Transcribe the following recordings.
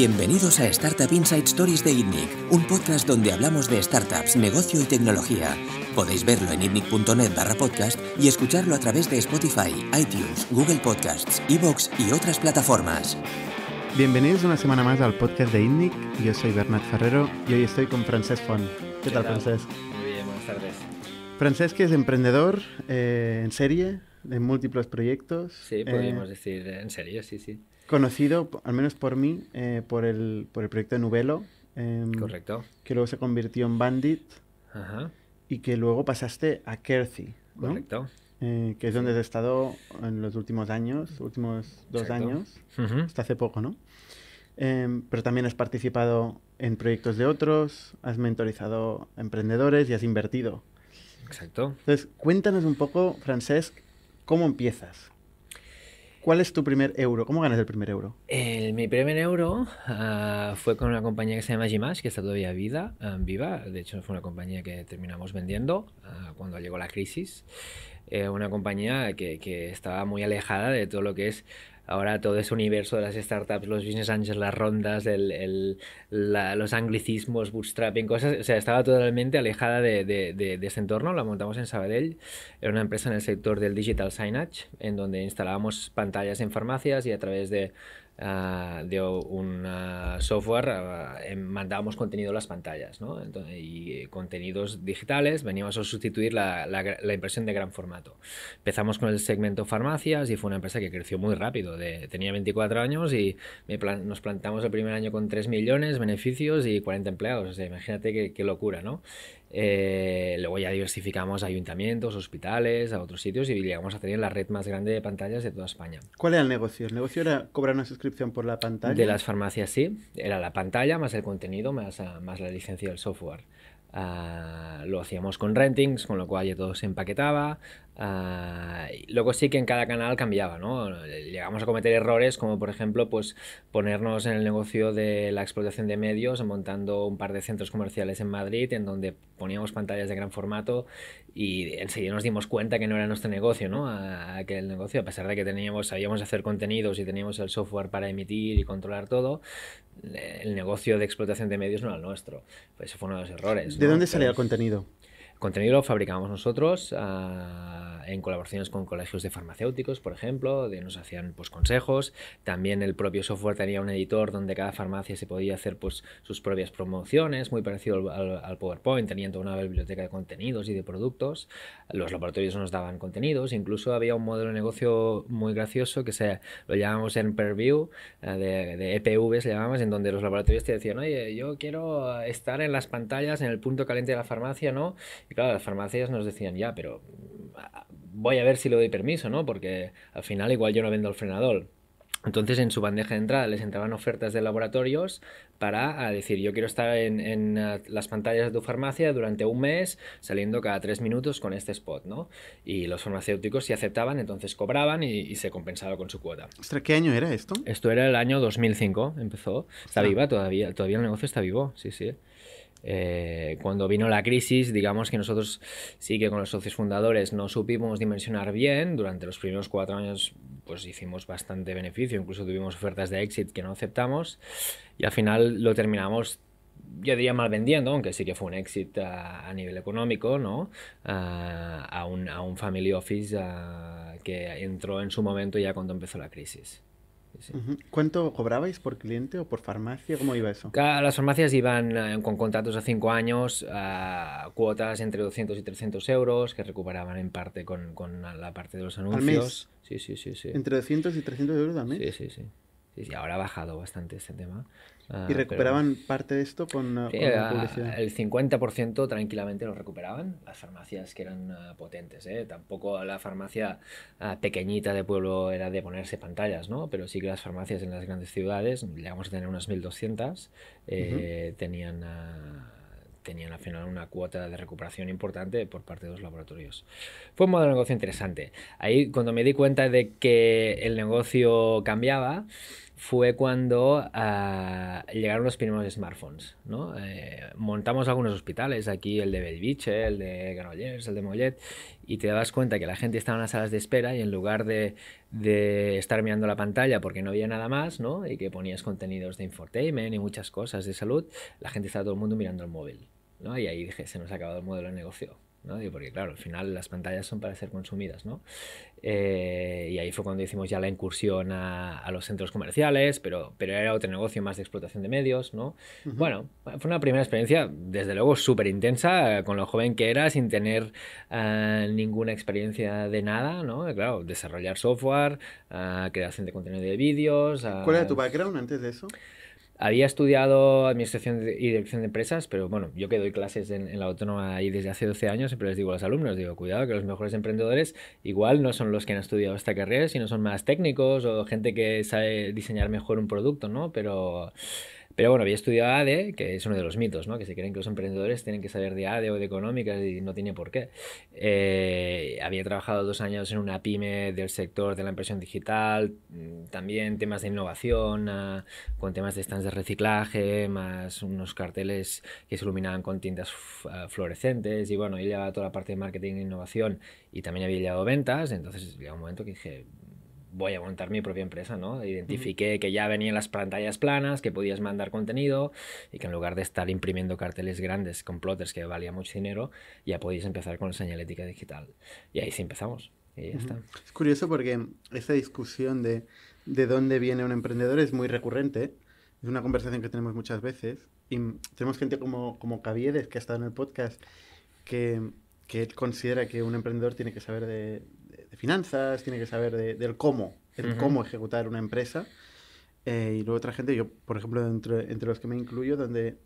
Bienvenidos a Startup Inside Stories de ITNIC, un podcast donde hablamos de startups, negocio y tecnología. Podéis verlo en itnic.net barra podcast y escucharlo a través de Spotify, iTunes, Google Podcasts, Evox y otras plataformas. Bienvenidos una semana más al podcast de ITNIC. Yo soy Bernat Ferrero y hoy estoy con Francesc Font. ¿Qué, tal, Francesc? Muy bien, buenas tardes. Francesc es emprendedor eh, en serie, en múltiples proyectos. Sí, podríamos eh, decir en serio, sí, sí conocido, al menos por mí, eh, por, el, por el proyecto de Nubelo. Em, Correcto. Que luego se convirtió en Bandit. Ajá. Y que luego pasaste a Kerthy. Correcto. Eh, que es donde has estado en los últimos años, últimos dos años, hasta hace poco, ¿no? Em, pero también has participado en proyectos de otros, has mentorizado emprendedores y has invertido. Exacto. Entonces, cuéntanos un poco, Francesc, ¿cómo empiezas? ¿Cuál es tu primer euro? ¿Cómo ganas el primer euro? mi primer euro ah, fue con una compañía que se llama Gimash, que está todavía ah, viva. De hecho, fue una compañía que terminamos vendiendo uh, cuando llegó la crisis. Eh, una compañía que, estaba muy alejada de todo lo que es ahora todo ese universo de las startups, los business angels, las rondas, el, los anglicismos, bootstrapping, cosas, o sea, estaba totalmente alejada de, de, de, ese entorno. La montamos en Sabadell, era una empresa en el sector del digital signage, en donde instalábamos pantallas en farmacias y a través de uh, de un software uh, mandábamos contenido a las pantallas ¿no? y contenidos digitales veníamos a sustituir la, impresión de gran formato. Empezamos con el segmento farmacias y fue una empresa que creció muy rápido. Tenía 24 años y nos plantamos el primer año con 3 millones, beneficios y 40 empleados. Imagínate qué locura, ¿no? Eh, luego ya diversificamos a ayuntamientos, hospitales, a otros sitios y llegamos a tener la red más grande de pantallas de toda España. ¿Cuál era el negocio? ¿El negocio era cobrar una suscripción por la pantalla? De las farmacias sí, era la pantalla más el contenido más, más la licencia del software. Ah, lo hacíamos con rentings, con lo cual ya todo se empaquetaba. Uh, luego sí que en cada canal cambiaba, ¿no? Llegamos a cometer errores como por ejemplo pues ponernos en el negocio de la explotación de medios montando un par de centros comerciales en Madrid en donde poníamos pantallas de gran formato y enseguida nos dimos cuenta que no era nuestro negocio, ¿no? aquel negocio, a pesar de que teníamos, sabíamos hacer contenidos y teníamos el software para emitir y controlar todo, el negocio de explotación de medios no era el nuestro. Pues eso fue uno de los errores. ¿De dónde salía el contenido? contenido lo fabricamos nosotros ah, en colaboraciones con colegios de farmacéuticos, por ejemplo, de nos hacían pues consejos. También el propio software tenía un editor donde cada farmacia se podía hacer pues sus propias promociones, muy parecido al, PowerPoint, tenían toda una biblioteca de contenidos y de productos. Los laboratorios nos daban contenidos, incluso había un modelo de negocio muy gracioso que se lo llamamos en Perview, ah, de, de EPV se llamamos, en donde los laboratorios te decían, oye, yo quiero estar en las pantallas, en el punto caliente de la farmacia, ¿no? Y claro, las farmacias nos decían, ya, pero voy a ver si le doy permiso, ¿no? Porque al final igual yo no vendo el frenador. Entonces en su bandeja de entrada les entraban ofertas de laboratorios para decir yo quiero estar en, las pantallas de tu farmacia durante un mes saliendo cada tres minutos con este spot, ¿no? Y los farmacéuticos si aceptaban entonces cobraban y, se compensaba con su cuota. Ostras, ¿qué año era esto? Esto era el año 2005, empezó. Está viva todavía, todavía el negocio está vivo, sí, sí. Eh, cuando vino la crisis, digamos que nosotros sí que con los socios fundadores no supimos dimensionar bien. Durante los primeros cuatro años, pues hicimos bastante beneficio, incluso tuvimos ofertas de exit que no aceptamos y al final lo terminamos. Yo diría mal vendiendo, aunque sí que fue un exit a, nivel económico, ¿no? a, un, a, un, family office que entró en su momento ya cuando empezó la crisis. ¿Cuánto cobrabais por cliente o por farmacia? ¿Cómo iba eso? Las farmacias iban eh, con contratos a 5 años, a cuotas entre 200 y 300 euros que recuperaban en parte con, con la parte de los anuncios. Sí, sí, sí, sí. ¿Entre 200 y 300 euros al mes? Sí, sí, sí. Sí, sí, ahora ha bajado bastante este tema. Ah, ¿Y recuperaban parte de esto con, sí, la publicidad? El 50% tranquilamente lo recuperaban las farmacias que eran uh, potentes. ¿eh? Tampoco la farmacia uh, pequeñita de pueblo era de ponerse pantallas, ¿no? pero sí que las farmacias en las grandes ciudades, llegamos a tener unas 1.200, eh, tenían... Uh, tenían al final una cuota de recuperación importante por parte de los laboratorios. Fue un modelo de negocio interesante. Ahí cuando me di cuenta de que el negocio cambiaba, fue cuando ah, llegaron los primeros smartphones. Eh, montamos algunos hospitales, aquí el de Belviche, el de Granollers, el de Mollet, y te das cuenta que la gente estaba en las salas de espera y en lugar de, estar mirando la pantalla porque no había nada más, y que ponías contenidos de infotainment y muchas cosas de salud, la gente estaba todo el mundo mirando el móvil. ¿no? Y ahí dije, se nos ha acabado el modelo de negocio. ¿No? porque claro, al final las pantallas son para ser consumidas, ¿no? Eh, y ahí fue cuando hicimos ya la incursión a, los centros comerciales, pero, pero era otro negocio más de explotación de medios, ¿no? Bueno, fue una primera experiencia, desde luego, súper intensa, con lo joven que era, sin tener eh, ninguna experiencia de nada, ¿no? Claro, desarrollar software, uh, creación de contenido de vídeos... ¿Cuál era tu background antes de eso? Había estudiado administración y dirección de empresas, pero bueno, yo que doy clases en, la autónoma ahí desde hace 12 años, siempre les digo a los alumnos, digo, cuidado que los mejores emprendedores igual no son los que han estudiado esta carrera, sino son más técnicos o gente que sabe diseñar mejor un producto, ¿no? Pero pero bueno, había estudiado ADE, que es uno de los mitos, ¿no? Que se creen que los emprendedores tienen que saber de ADE o de económicas y no tiene por qué. Eh, había trabajado dos años en una pyme del sector de la impresión digital, mm, también temas de innovación, ah, con temas de stands de reciclaje, más unos carteles que se iluminaban con tintas ah, fluorescentes y bueno, yo llevaba toda la parte de marketing e innovación y también había llevado ventas, entonces llegó un momento que dije, voy a montar mi propia empresa, ¿no? Identifiqué que ya venían las pantallas planas, que podías mandar contenido y que en lugar de estar imprimiendo carteles grandes con plotters que valía mucho dinero, ya podías empezar con la señalética digital. Y ahí sí empezamos. Y ya está. Es curioso porque esta discusión de, de dónde viene un emprendedor es muy recurrente. Es una conversación que tenemos muchas veces. Y tenemos gente como, como Caviedes, que ha estado en el podcast, que, que considera que un emprendedor tiene que saber de finanzas, tiene que saber del cómo, el cómo ejecutar una empresa. Eh, y luego otra gente, yo por ejemplo, entre, entre, los que me incluyo, donde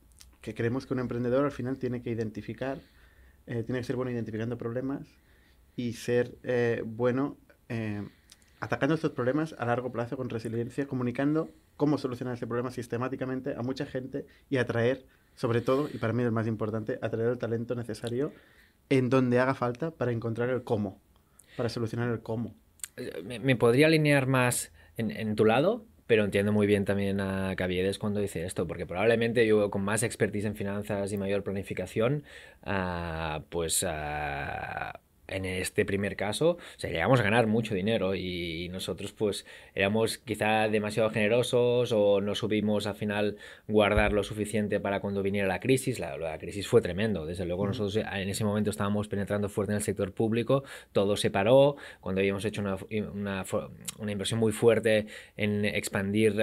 que creemos que un emprendedor al final tiene que identificar, eh, tiene que ser bueno identificando problemas y ser eh, bueno atacando estos problemas a largo plazo con resiliencia, comunicando cómo solucionar ese problema sistemáticamente a mucha gente y atraer, sobre todo, y para mí es más importante, atraer el talento necesario en donde haga falta para encontrar el cómo para solucionar el cómo. Me, podría alinear más en, tu lado, pero entiendo muy bien también a Caviedes cuando dice esto, porque probablemente yo con más expertise en finanzas y mayor planificación, ah, pues ah, en este primer caso, o sea, llegamos a ganar mucho dinero y nosotros pues éramos quizá demasiado generosos o no subimos al final guardar lo suficiente para cuando viniera la crisis. La, la crisis fue tremendo, desde luego nosotros en ese momento estábamos penetrando fuerte en el sector público, todo se paró, cuando habíamos hecho una, una, una inversión muy fuerte en expandir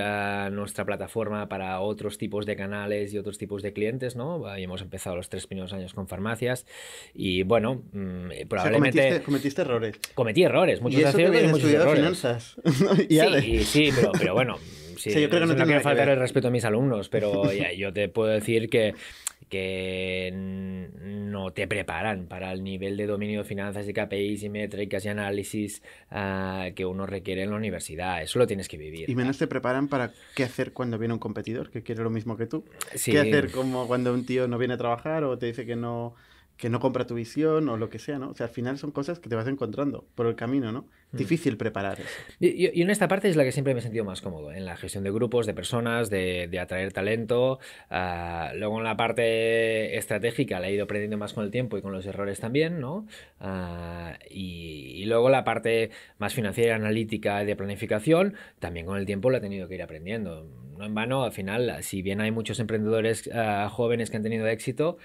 nuestra plataforma para otros tipos de canales y otros tipos de clientes, ¿no? Habíamos empezado los tres primeros años con farmacias y bueno, mm, probablemente Cometiste, errores. Cometí errores, muchos y muchos errores. finanzas. sí, sí, pero, pero bueno, sí, yo creo que no, no quiero faltar el respeto a mis alumnos, pero yo te puedo decir que que no te preparan para el nivel de dominio de finanzas y KPIs y métricas y análisis ah, que uno requiere en la universidad. Eso lo tienes que vivir. Y menos te preparan para qué hacer cuando viene un competidor que quiere lo mismo que tú. ¿Qué hacer como cuando un tío no viene a trabajar o te dice que no que no compra tu visión o lo que sea, ¿no? O sea, al final son cosas que te vas encontrando por el camino, ¿no? Mm. Difícil preparar eso. Y, en esta parte es la que siempre me he sentido más cómodo, en la gestión de grupos, de personas, de, de atraer talento. Uh, luego en la parte estratégica la he ido aprendiendo más con el tiempo y con los errores también, ¿no? Uh, y, y, luego la parte más financiera, analítica y de planificación, también con el tiempo la he tenido que ir aprendiendo no en vano, al final, si bien hay muchos emprendedores uh, jóvenes que han tenido éxito,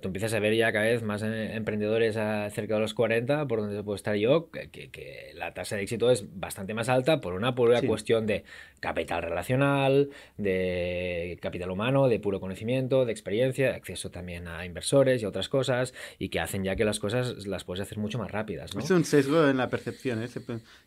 tú empiezas a ver ya cada vez más eh, emprendedores uh, cerca de los 40, por donde puedo estar yo, que, que, la tasa de éxito es bastante más alta por una pura sí. cuestión de capital relacional, de capital humano, de puro conocimiento, de experiencia, de acceso también a inversores y otras cosas, y que hacen ya que las cosas las puedes hacer mucho más rápidas. ¿no? Es un sesgo en la percepción. ¿eh? Se,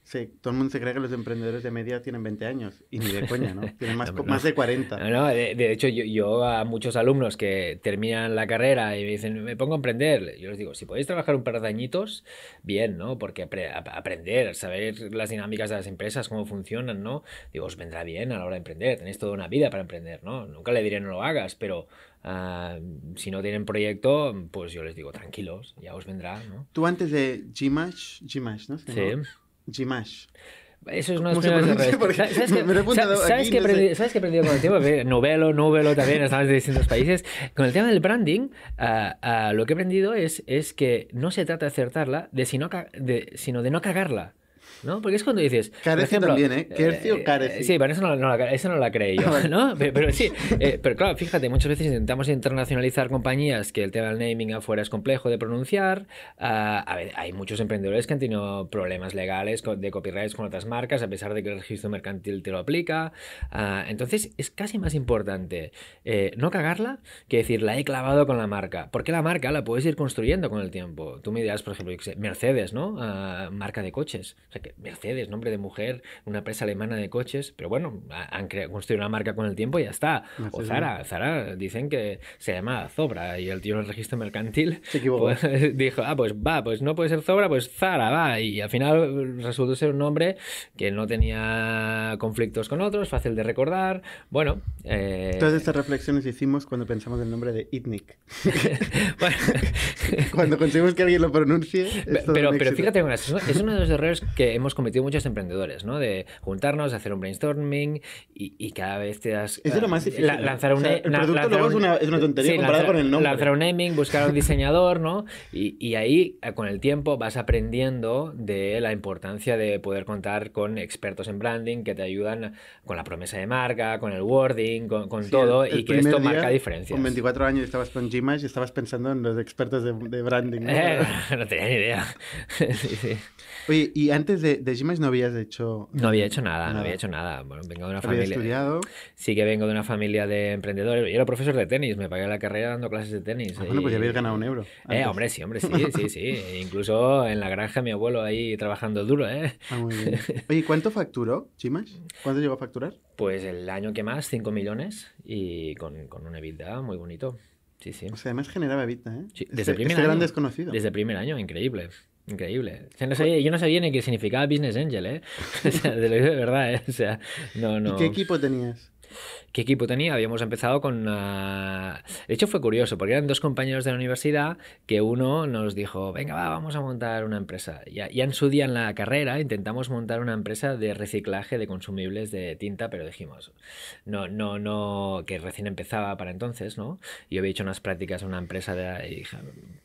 se, todo el mundo se cree que los emprendedores de media tienen 20 años, y ni de coña, ¿no? Tienen más, no, más de 40. No, no de, de, hecho, yo, yo, a muchos alumnos que terminan la carrera y me dicen, me pongo a emprender, yo les digo, si podéis trabajar un par de añitos, bien, ¿no? Porque apre aprender, saber las dinámicas de las empresas, cómo funcionan, ¿no? Digo, os vendrá bien a la hora de emprender, tenéis toda una vida para emprender, ¿no? Nunca le diré no lo hagas, pero uh, si no tienen proyecto, pues yo les digo, tranquilos, ya os vendrá, ¿no? Tú antes de Gmash, Gmash, ¿no? Sí. Gmash. Eso es una de ¿Sabes, qué, ¿sabes, que he aprendido con el tiempo? Novelo, novelo también, estamos de distintos países. Con el tema del branding, uh, lo que he aprendido es, es que no se trata de acertarla, de, sino, de, sino de no cagarla. ¿No? Porque es cuando dices... Carece también, ¿eh? Kercio, eh, carece. Sí, pero eso no, no, eso no la creí yo, ¿no? Pero, sí, eh, pero claro, fíjate, muchas veces intentamos internacionalizar compañías que el tema del naming afuera es complejo de pronunciar. Ah, a ver, hay muchos emprendedores que han tenido problemas legales de copyrights con otras marcas, a pesar de que el registro mercantil te lo aplica. Ah, entonces, es casi más importante eh, no cagarla que decir, la he clavado con la marca. Porque la marca la puedes ir construyendo con el tiempo. Tú me dirás, por ejemplo, Mercedes, ¿no? Ah, marca de coches. O sea, Mercedes, nombre de mujer, una empresa alemana de coches, pero bueno, han construido una marca con el tiempo y ya está. o Zara, Zara dicen que se llama Zobra y el tío en el registro mercantil pues, dijo, ah, pues va, pues no puede ser Zobra, pues Zara, va. Y al final resultó ser un nombre que no tenía conflictos con otros, fácil de recordar. Bueno. Eh... Todas estas reflexiones hicimos cuando pensamos el nombre de Itnik. cuando conseguimos que alguien lo pronuncie. pero, pero fíjate, es uno de los errores que hemos cometido muchos emprendedores, ¿no? De juntarnos, hacer un brainstorming y, cada vez te das... Es lo más difícil. lanzar un... el producto luego es, una, es, una, tontería comparado con el nombre. Lanzar un naming, buscar un diseñador, ¿no? Y, y, ahí, eh, con el tiempo, vas aprendiendo de la importancia de poder contar con expertos en branding que te ayudan con la promesa de marca, con el wording, con, con todo, y que esto marca diferencias. Con 24 años estabas con Gmash y estabas pensando en los expertos de, de branding, ¿no? Eh, no tenía ni idea. sí, sí. Oye, y antes de, de Gmash no habías hecho... No había hecho nada, no había hecho nada. Bueno, vengo de una familia... estudiado? Sí que vengo de una familia de emprendedores. Yo era profesor de tenis, me pagué la carrera dando clases de tenis. Ah, bueno, pues ya habías ganado un euro. Eh, hombre, sí, hombre, sí, sí, sí. Incluso en la granja mi abuelo ahí trabajando duro, ¿eh? Ah, muy bien. Oye, ¿cuánto facturó Gmash? ¿Cuánto llegó a facturar? Pues el año que más, 5 millones y con, con una EBITDA muy bonito. Sí, sí. O sea, además generaba EBITDA, ¿eh? Sí, desde este, el primer este año, gran desconocido. Desde el primer año, increíble. Increíble. yo no sabía ni qué significaba Business Angel, ¿eh? O sea, de, lo de verdad, ¿eh? O sea, no, no. ¿Y qué equipo tenías? ¿Qué equipo tenía? Habíamos empezado con... De hecho fue curioso, porque eran dos compañeros de la universidad que uno nos dijo, venga, va, vamos a montar una empresa. Ya, ya en su día en la carrera intentamos montar una empresa de reciclaje de consumibles de tinta, pero dijimos, no, no, no, que recién empezaba para entonces, ¿no? Yo había hecho unas prácticas en una empresa de, y dije,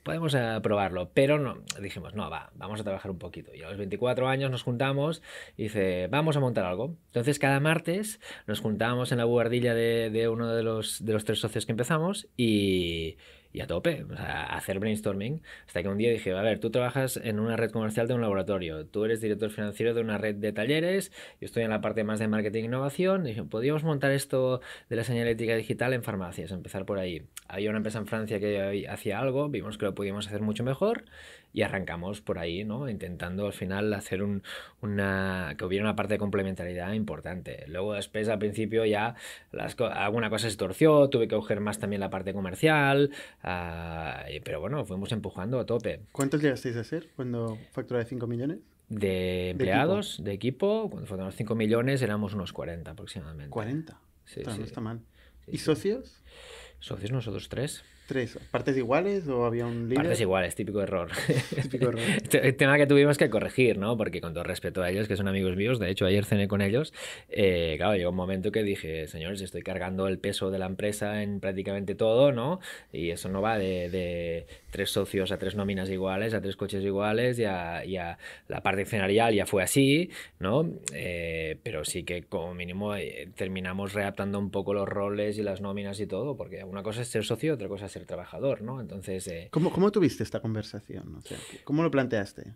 podemos eh, probarlo, pero no, dijimos, no, va, vamos a trabajar un poquito. Y a los 24 años nos juntamos y dice, vamos a montar algo. Entonces cada martes nos juntábamos en la buhardilla de, uno de los, de los tres socios que empezamos y, y a tope, hacer brainstorming. Hasta que un día dije, a ver, tú trabajas en una red comercial de un laboratorio, tú eres director financiero de una red de talleres, yo estoy en la parte más de marketing e innovación. dije, podríamos montar esto de la señalética digital en farmacias, empezar por ahí. Había una empresa en Francia que hacía algo, vimos que lo podíamos hacer mucho mejor y arrancamos por ahí, ¿no? Intentando al final hacer un, una, que hubiera una parte de complementariedad importante. Luego después al principio ya las, alguna cosa se torció, tuve que coger más también la parte comercial, uh, pero bueno, fuimos empujando a tope. ¿Cuántos llegasteis a ser cuando facturaba 5 millones? De empleados, de equipo, cuando facturamos 5 millones éramos unos 40 aproximadamente. ¿40? Sí, sí. No está mal. ¿Y socios? Socios nosotros tres. ¿Tres? ¿Partes iguales o había un líder? Partes iguales, típico error. típico error. El tema que tuvimos que corregir, ¿no? Porque con todo respeto a ellos, que son amigos míos, de hecho ayer cené con ellos, eh, claro, llegó un momento que dije, señores, estoy cargando el peso de la empresa en prácticamente todo, ¿no? Y eso no va de, tres socios a tres nóminas iguales, a tres coches iguales, y a, la parte accionarial ya fue así, ¿no? Eh, pero sí que como mínimo eh, terminamos readaptando un poco los roles y las nóminas y todo, porque una cosa es ser socio, otra cosa es ser trabajador, ¿no? Entonces... Eh, ¿Cómo, ¿Cómo, tuviste esta conversación? O sea, ¿Cómo lo planteaste?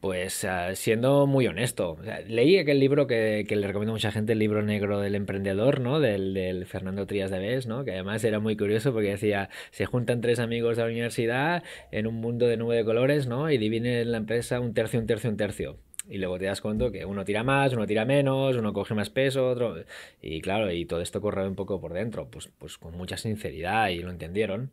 Pues uh, siendo muy honesto. O sea, leí aquel libro que, que, le recomiendo a mucha gente, el libro negro del emprendedor, ¿no? Del, del Fernando Trías de Bes, ¿no? Que además era muy curioso porque decía, se juntan tres amigos de la universidad en un mundo de nube de colores, ¿no? Y dividen la empresa un tercio, un tercio, un tercio y luego te das cuenta que uno tira más, uno tira menos, uno coge más peso, otro... Y claro, y todo esto corre un poco por dentro, pues, pues con mucha sinceridad y lo entendieron.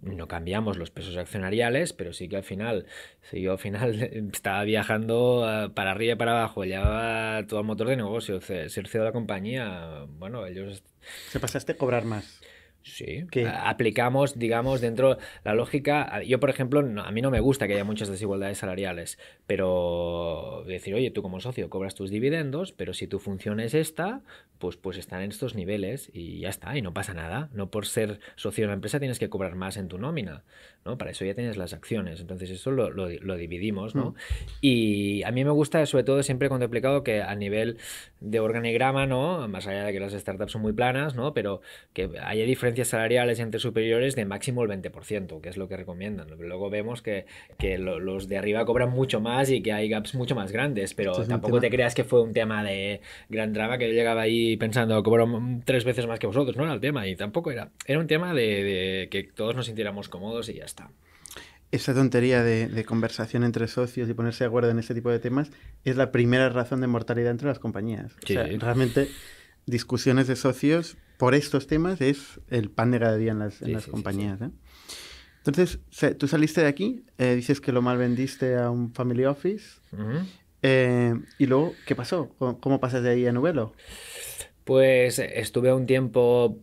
No cambiamos los pesos accionariales, pero sí que al final, si yo al final estaba viajando eh, para arriba y para abajo, llevaba todo el motor de negocio, ser CEO de la compañía, bueno, ellos... Se pasaste a cobrar más. Sí, aplicamos, digamos, dentro la lógica. Yo, por ejemplo, a mí no me gusta que haya muchas desigualdades salariales, pero decir, oye, tú como socio cobras tus dividendos, pero si tu función es esta, pues, pues están en estos niveles y ya está, y no pasa nada. No por ser socio de la empresa tienes que cobrar más en tu nómina, ¿no? Para eso ya tienes las acciones. Entonces eso lo, lo, dividimos, ¿no? Mm. Y a mí me gusta, sobre todo, siempre cuando he explicado que a nivel de organigrama, ¿no? Más allá de que las startups son muy planas, ¿no? Pero que haya diferencias salariales entre superiores de máximo el 20%, que es lo que recomiendan. Luego vemos que, que los de arriba cobran mucho más y que hay gaps mucho más grandes, pero tampoco te creas que fue un tema de gran drama que yo llegaba ahí pensando cobro tres veces más que vosotros, no era el tema y tampoco era. Era un tema de, que todos nos sintiéramos cómodos y ya está. Esa tontería de, conversación entre socios y ponerse de acuerdo en ese tipo de temas es la primera razón de mortalidad entre las compañías. O sea, realmente discusiones de socios por estos temas es el pan de cada día en las, compañías. ¿eh? Entonces, tú saliste de aquí, eh, dices que lo mal vendiste a un family office. Eh, y luego, ¿qué pasó? ¿Cómo, pasas de ahí a Novelo? Pues estuve un tiempo,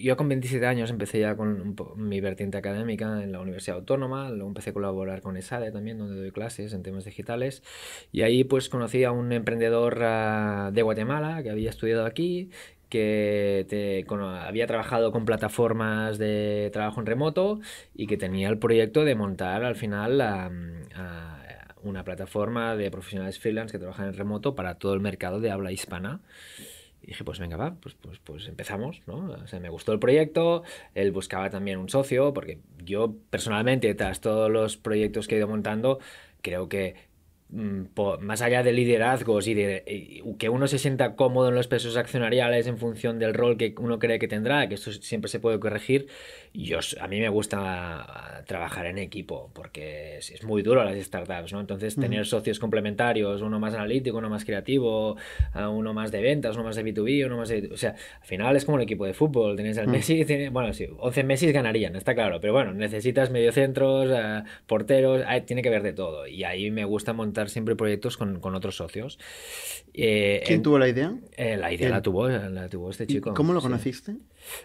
yo con 27 años empecé ya con mi vertiente académica en la Universidad Autónoma, luego empecé a colaborar con ESADE también, donde doy clases en temas digitales, y ahí pues conocí a un emprendedor ah, de Guatemala que había estudiado aquí que había trabajado con plataformas de trabajo en remoto y que tenía el proyecto de montar al final una plataforma de profesionales freelance que trabajan en remoto para todo el mercado de habla hispana. Y dije, pues venga, va, pues, pues, pues empezamos, ¿no? O sea, me gustó el proyecto, él buscaba también un socio, porque yo personalmente, tras todos los proyectos que he ido montando, creo que Mm, más allá de liderazgos y de que uno se sienta cómodo en los pesos accionariales en función del rol que uno cree que tendrá, que esto siempre se puede corregir, yo, a mí me gusta trabajar en equipo porque es, muy duro las startups, ¿no? Entonces tener socios complementarios, uno más analítico, uno más creativo, uno más de ventas, uno más de B2B, uno más de... O sea, al final es como el equipo de fútbol, tenéis al Messi, bueno, sí, 11 Messi ganarían, está claro, pero bueno, necesitas mediocentros, porteros, tiene que ver de todo y ahí me gusta montar siempre proyectos con, con otros socios. Eh, ¿Quién tuvo la idea? Eh, la idea la, tuvo, la tuvo este chico. ¿Cómo lo conociste?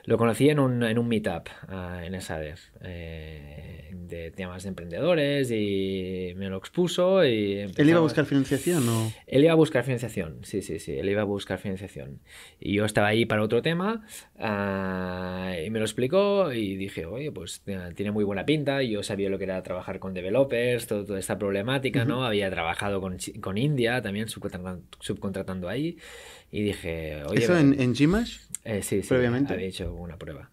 Lo conocí en un, en un meetup uh, en ESADER eh, de temas de emprendedores y me lo expuso y ¿Él iba a buscar financiación o...? Él iba a buscar financiación, sí, sí, sí, él iba a buscar financiación. Y yo estaba ahí para otro tema uh, y me lo explicó y dije, oye, pues tiene muy buena pinta, yo sabía lo que era trabajar con developers, toda esta problemática, ¿no? Había trabajado con, con India, también subcontratando, subcontratando ahí y dije, oye... ¿Eso en, en Gmash? Eh, sí, sí, previamente. había hecho una prueba.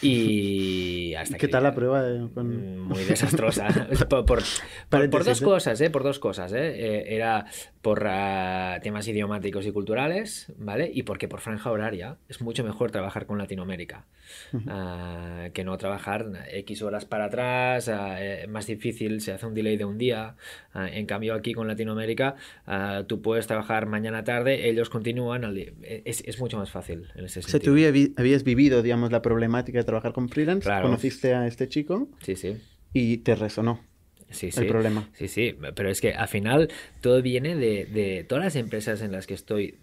Y hasta ¿Qué tal la prueba? Mm, muy desastrosa. por, por, dos cosas, ¿eh? Por dos cosas, ¿eh? eh era por ah, temas idiomáticos y culturales, ¿vale? Y porque por franja horaria es mucho mejor trabajar con Latinoamérica ah, que no trabajar X horas para atrás, ah, eh, más difícil, se hace un delay de un día. en cambio, aquí con Latinoamérica, tú puedes trabajar mañana tarde, ellos continúan, es, es, mucho más fácil en ese sentido. O sea, tú habías vivido, digamos, la problemática de trabajar con freelance, conociste a este chico. Sí, sí. Y te resonó sí, sí. el problema. Sí, sí, pero es que al final todo viene de, de todas las empresas en las que estoy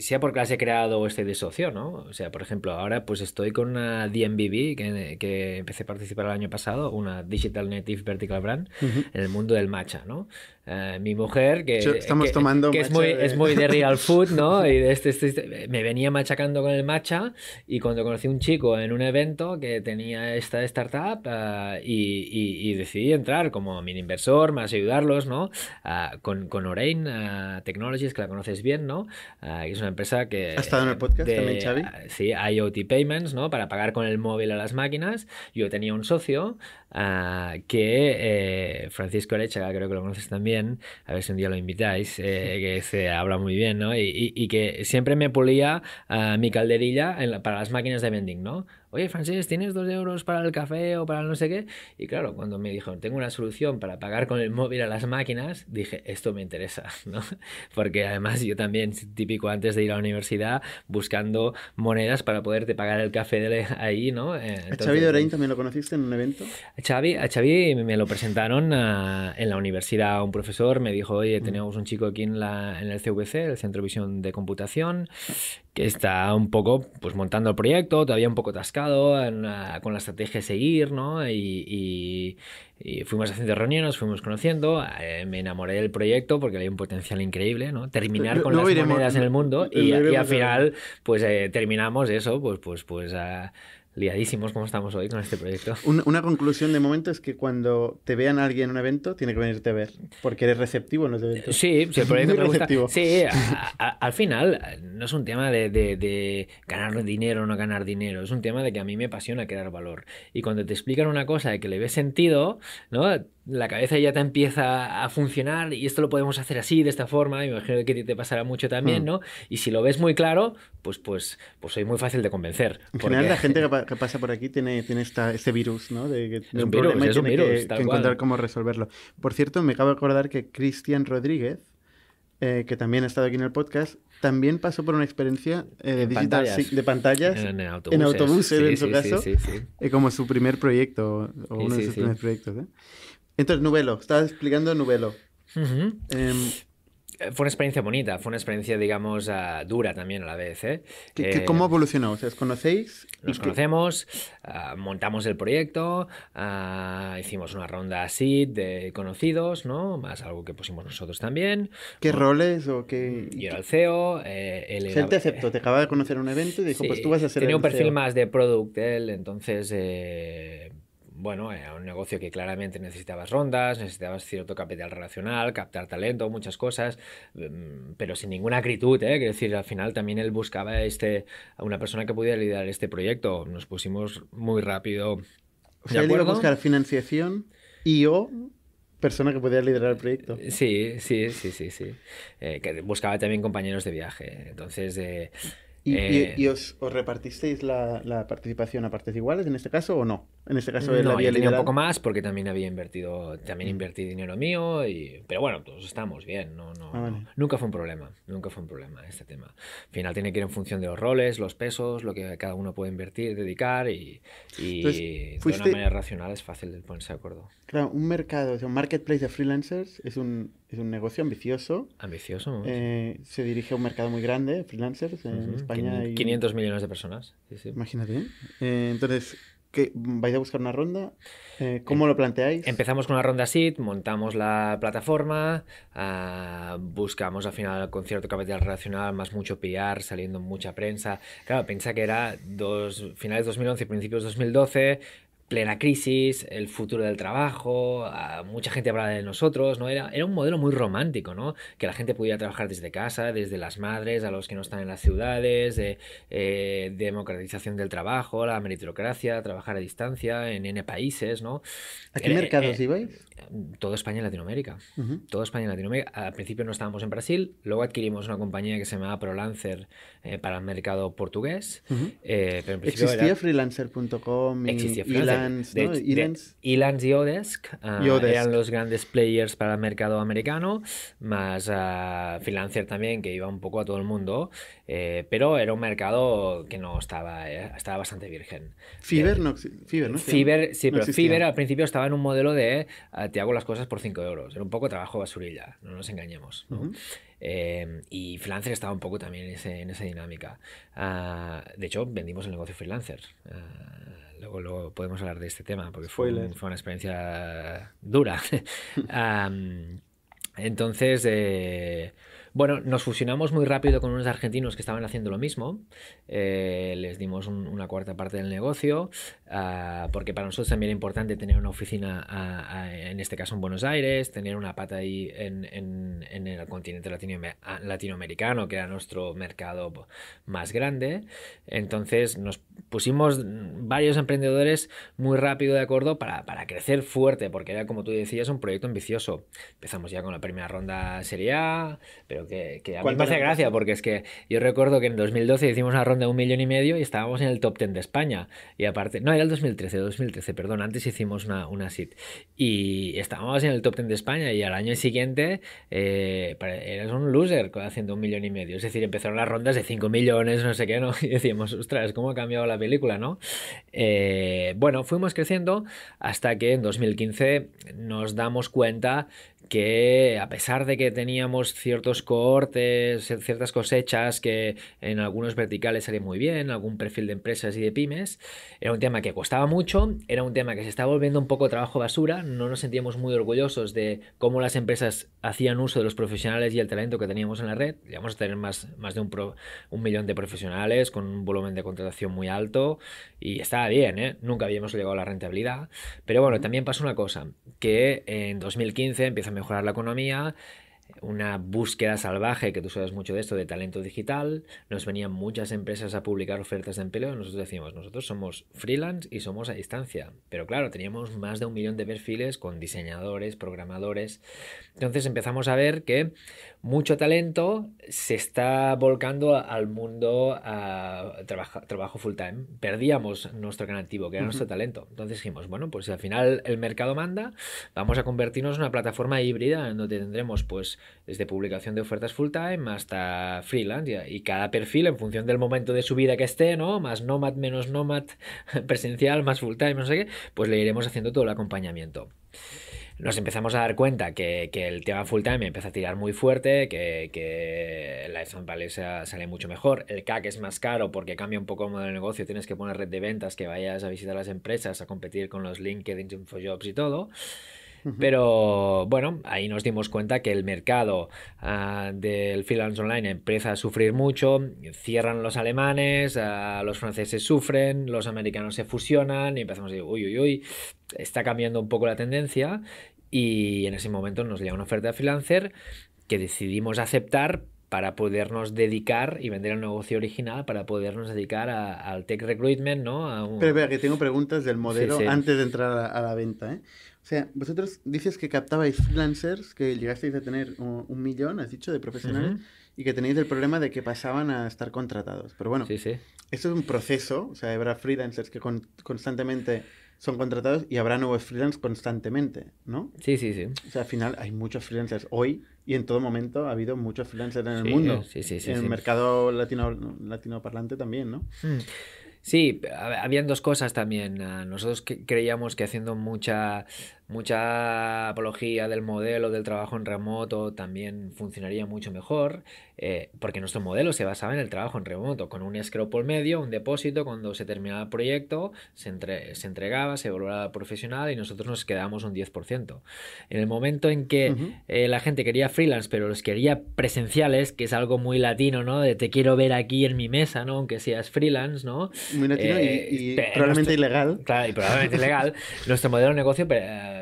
sea porque las he creado o estoy de socio, ¿no? O sea, por ejemplo, ahora pues estoy con una DMVB que, que empecé a participar el año pasado, una Digital Native Vertical Brand, en el mundo del matcha, ¿no? Eh, mi mujer, que, Estamos tomando que es, muy, es muy de real food, ¿no? Y de este, este, este, me venía machacando con el matcha y cuando conocí un chico en un evento que tenía esta startup uh, y, y, decidí entrar como mini inversor, más ayudarlos, ¿no? Uh, con, con Orain Technologies, que la conoces bien, ¿no? que es una empresa que... ¿Ha estado en el podcast también, Xavi? sí, IoT Payments, ¿no? Para pagar con el móvil a las máquinas. Yo tenía un socio que eh, Francisco Lecha, creo que lo conoces también, a ver si un día lo invitáis, eh, que se habla muy bien, ¿no? Y, y, que siempre me pulía mi calderilla para las máquinas de vending, ¿no? Oye, Francis, ¿tienes dos euros para el café o para no sé qué? Y claro, cuando me dijo, tengo una solución para pagar con el móvil a las máquinas, dije, esto me interesa, ¿no? Porque además yo también, típico antes de ir a la universidad, buscando monedas para poderte pagar el café de ahí, ¿no? Eh, ¿A Xavi de Orain también lo conociste en un evento? A Xavi, a Xavi me lo presentaron ah, en la universidad, un profesor me dijo, oye, tenemos un chico aquí en, la, en el CVC, el Centro de Visión de Computación, que está un poco pues montando el proyecto, todavía un poco tascado atascado con la estrategia de seguir, ¿no? Y, fuimos haciendo reuniones, fuimos conociendo, eh, me enamoré del proyecto porque había un potencial increíble, ¿no? Terminar con las monedas en el mundo y, al final, pues eh, terminamos eso, pues, pues, pues liadísimos como estamos hoy con este proyecto. Una, conclusión de momento es que cuando te vean a alguien en un evento, tiene que venirte a ver, porque eres receptivo en los eventos. Sí, sí el proyecto me gusta. Sí, al final no es un tema de, de, ganar dinero o no ganar dinero, es un tema de que a mí me apasiona crear valor. Y cuando te explican una cosa de que le ves sentido, ¿no? La cabeza ya te empieza a funcionar y esto lo podemos hacer así, de esta forma, me imagino que te pasará mucho también, mm. ¿no? Y si lo ves muy claro, pues, pues, pues soy muy fácil de convencer. En general, la gente que, pasa por aquí tiene, tiene esta, este virus, ¿no? De, que un, problema y tiene que, encontrar cómo resolverlo. Por cierto, me acabo de acordar que Cristian Rodríguez, eh, que también ha estado aquí en el podcast, también pasó por una experiencia eh, de, pantallas. de pantallas en, autobuses, en, su caso, eh, como su primer proyecto o uno de sus primeros proyectos. ¿Eh? Entonces, Nubelo, estabas explicando Nubelo. Eh, fue una experiencia bonita, fue una experiencia, digamos, ah, dura también a la vez. ¿eh? ¿Qué, cómo evolucionó? ¿os conocéis? Nos conocemos, ah, montamos el proyecto, ah, hicimos una ronda SID de conocidos, ¿no? Más algo que pusimos nosotros también. ¿Qué roles o qué...? Yo era el CEO, eh, él era... te aceptó, te acaba de conocer en un evento y dijo, pues tú vas a ser Tenía un perfil e más de product él, entonces... Bueno, era un negocio que claramente necesitabas rondas, necesitabas cierto capital relacional, captar talento, muchas cosas, mm, pero sin ninguna acritud, ¿eh? Quiero decir, al final también él buscaba este, a una persona que pudiera liderar este proyecto. Nos pusimos muy rápido. O sea, él iba a buscar financiación y o persona que pudiera liderar el proyecto. Sí, sí, sí, sí, sí. Eh, que buscaba también compañeros de viaje. Entonces, eh, ¿Y, eh, os, repartisteis la, participación a partes iguales en este caso o no? En este caso él había tenía un poco más porque también había invertido, también invertí dinero mío, y, pero bueno, todos estamos bien, no, no, ah, nunca fue un problema, nunca fue un problema este tema. Al final tiene que ir en función de los roles, los pesos, lo que cada uno puede invertir, dedicar y, de una manera racional es fácil de ponerse de acuerdo. Claro, un mercado, o sea, un marketplace de freelancers es un, es un negocio ambicioso. Ambicioso. Eh, se dirige a un mercado muy grande, freelancers, en España. Hay... 500 millones de personas. Imagínate. Eh, entonces, ¿qué, ¿vais a buscar una ronda? Eh, ¿Cómo lo planteáis? Empezamos con una ronda SID, montamos la plataforma, ah, buscamos al final con cierto capital relacional, más mucho PR, saliendo mucha prensa. Claro, piensa que era dos, finales de 2011 y principios de 2012, plena crisis, el futuro del trabajo, mucha gente hablaba de nosotros, ¿no? Era, era un modelo muy romántico, ¿no? Que la gente pudiera trabajar desde casa, desde las madres, a los que no están en las ciudades, de, eh, democratización del trabajo, la meritocracia, trabajar a distancia en N países, ¿no? ¿A qué mercados eh, ibais? Todo España y Latinoamérica. Todo España y Latinoamérica. Al principio no estábamos en Brasil, luego adquirimos una compañía que se llamaba ProLancer eh, para el mercado portugués. ¿Existía freelancer.com y Existía Elance, y Odesk, ah, eran los grandes players para el mercado americano, más uh, Freelancer también, que iba un poco a todo el mundo, eh, pero era un mercado que no estaba, eh, estaba bastante virgen. Fiverr eh, no, Fiverr, ¿no? Fiverr, sí, pero Fiverr al principio estaba en un modelo de ah, te hago las cosas por 5 euros. Era un poco trabajo basurilla, no nos engañemos. Y freelancer estaba un poco también en, esa dinámica. Ah, de hecho, vendimos el negocio freelancer. Luego, podemos hablar de este tema porque fue, fue una experiencia dura. entonces, eh, bueno, nos fusionamos muy rápido con unos argentinos que estaban haciendo lo mismo. Eh, les dimos una cuarta parte del negocio, ah, porque para nosotros también era importante tener una oficina, ah, ah, en este caso en Buenos Aires, tener una pata ahí en, el continente latinoamericano, que era nuestro mercado más grande. Entonces nos pusimos varios emprendedores muy rápido de acuerdo para, crecer fuerte, porque era, como tú decías, un proyecto ambicioso. Empezamos ya con la primera ronda Serie A, pero que, a mí me hace gracia, porque es que yo recuerdo que en 2012 hicimos una ronda de un millón y medio y estábamos en el top 10 de España. Y aparte, no, era el 2013, 2013, perdón, antes hicimos una, una SIT. Y estábamos en el top 10 de España y al año siguiente eh, eras un loser haciendo un millón y medio. Es decir, empezaron las rondas de 5 millones, no sé qué, ¿no? Y decíamos, ostras, ¿cómo ha cambiado la película, no? Eh, bueno, fuimos creciendo hasta que en 2015 nos damos cuenta que a pesar de que teníamos ciertos cohortes, ciertas cosechas que en algunos verticales salían muy bien, algún perfil de empresas y de pymes, era un tema que costaba mucho, era un tema que se estaba volviendo un poco trabajo basura, no nos sentíamos muy orgullosos de cómo las empresas hacían uso de los profesionales y el talento que teníamos en la red, llegamos a tener más, más de un, un millón de profesionales con un volumen de contratación muy alto y estaba bien, ¿eh? nunca habíamos llegado a la rentabilidad, pero bueno, también pasó una cosa, que en 2015 empieza a mejorar la economía, una búsqueda salvaje, que tú sabes mucho de esto, de talento digital. Nos venían muchas empresas a publicar ofertas de empleo. Nosotros decíamos, nosotros somos freelance y somos a distancia. Pero claro, teníamos más de un millón de perfiles con diseñadores, programadores. Entonces empezamos a ver que mucho talento se está volcando al mundo a trabajo full time. Perdíamos nuestro gran activo, que era nuestro talento. Entonces dijimos, bueno, pues si al final el mercado manda, vamos a convertirnos en una plataforma híbrida en donde tendremos pues desde publicación de ofertas full time hasta freelance y cada perfil en función del momento de su vida que esté, ¿no? Más nomad, menos nomad, presencial, más full time, no sé qué, pues le iremos haciendo todo el acompañamiento nos empezamos a dar cuenta que, el tema full time empieza a tirar muy fuerte, que, que la Valley sale mucho mejor, el CAC es más caro porque cambia un poco el modelo de negocio, tienes que poner red de ventas, que vayas a visitar las empresas, a competir con los LinkedIn, InfoJobs y todo. Pero bueno, ahí nos dimos cuenta que el mercado ah, del freelance online empieza a sufrir mucho, cierran los alemanes, ah, los franceses sufren, los americanos se fusionan y empezamos a decir, uy, uy, uy, está cambiando un poco la tendencia y en ese momento nos llega una oferta de freelancer que decidimos aceptar para podernos dedicar y vender el negocio original, para podernos dedicar al tech recruitment, ¿no? Pero vea que tengo preguntas del modelo antes de entrar a, la venta, ¿eh? O sea, vosotros dices que captabais freelancers, que llegasteis a tener un, millón, has dicho, de profesionales, y que tenéis el problema de que pasaban a estar contratados. Pero bueno, sí, sí. esto es un proceso, o sea, habrá freelancers que constantemente son contratados y habrá nuevos freelancers constantemente, ¿no? Sí, sí, sí. O sea, al final hay muchos freelancers hoy y en todo momento ha habido muchos freelancers en el mundo. Sí, sí, sí. En el mercado latino, latinoparlante también, ¿no? Hmm. Sí, habían dos cosas también. Ah, nosotros creíamos que haciendo mucha mucha apología del modelo del trabajo en remoto también funcionaría mucho mejor, eh, porque nuestro modelo se basaba en el trabajo en remoto, con un escrow por medio, un depósito, cuando se terminaba el proyecto, se, se entregaba, se valoraba profesional y nosotros nos quedábamos un 10%. En el momento en que eh, la gente quería freelance, pero los quería presenciales, que es algo muy latino, ¿no? De te quiero ver aquí en mi mesa, ¿no? Aunque seas freelance, ¿no? Muy latino y, eh, probablemente ilegal. Claro, y probablemente ilegal. Nuestro modelo de negocio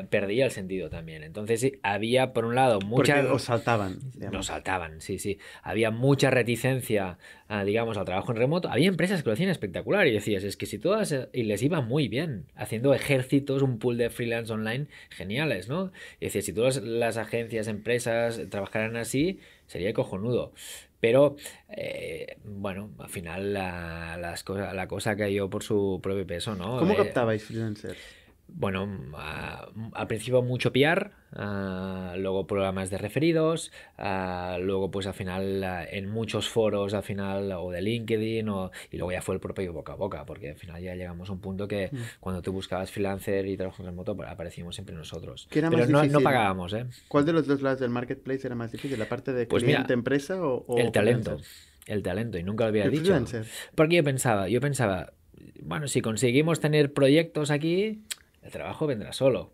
perdía el sentido también. Entonces había, por un lado, mucha... Porque os saltaban. Nos saltaban, sí, sí. Había mucha reticencia, digamos, al trabajo en remoto. Había empresas que lo hacían espectacular y decías, es que si todas... Y les iba muy bien, haciendo ejércitos, un pool de freelance online geniales, ¿no? Y decías, si todas las agencias, empresas trabajaran así, sería cojonudo. Pero, eh, bueno, al final la, las cosas, la cosa cayó por su propio peso, ¿no? ¿Cómo captabais freelancers? Bueno, al principio mucho PR, luego programas de referidos, luego pues al final en muchos foros al final o de LinkedIn y luego ya fue el propio boca a boca, porque al final ya llegamos a un punto que mm. cuando tú buscabas freelancer y trabajo remoto pues, aparecimos siempre nosotros. Pero no, pagábamos, ¿eh? ¿Cuál de los dos lados del marketplace era más difícil? ¿La parte de pues cliente empresa o, el talento? El talento, y nunca lo había dicho. Porque yo pensaba, yo pensaba, bueno, si conseguimos tener proyectos aquí, el trabajo vendrá solo,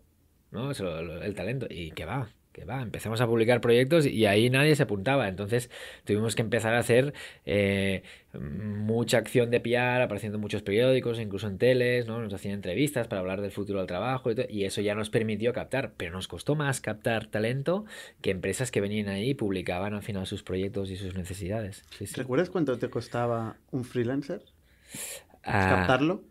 ¿no? El talento. Y que va, que va. Empezamos a publicar proyectos y ahí nadie se apuntaba. Entonces tuvimos que empezar a hacer eh, mucha acción de PR, apareciendo en muchos periódicos, incluso en teles, ¿no? Nos hacían entrevistas para hablar del futuro del trabajo y, eso ya nos permitió captar. Pero nos costó más captar talento que empresas que venían ahí y publicaban al final sus proyectos y sus necesidades. ¿Recuerdas cuánto te costaba un freelancer? Ah, ¿Captarlo?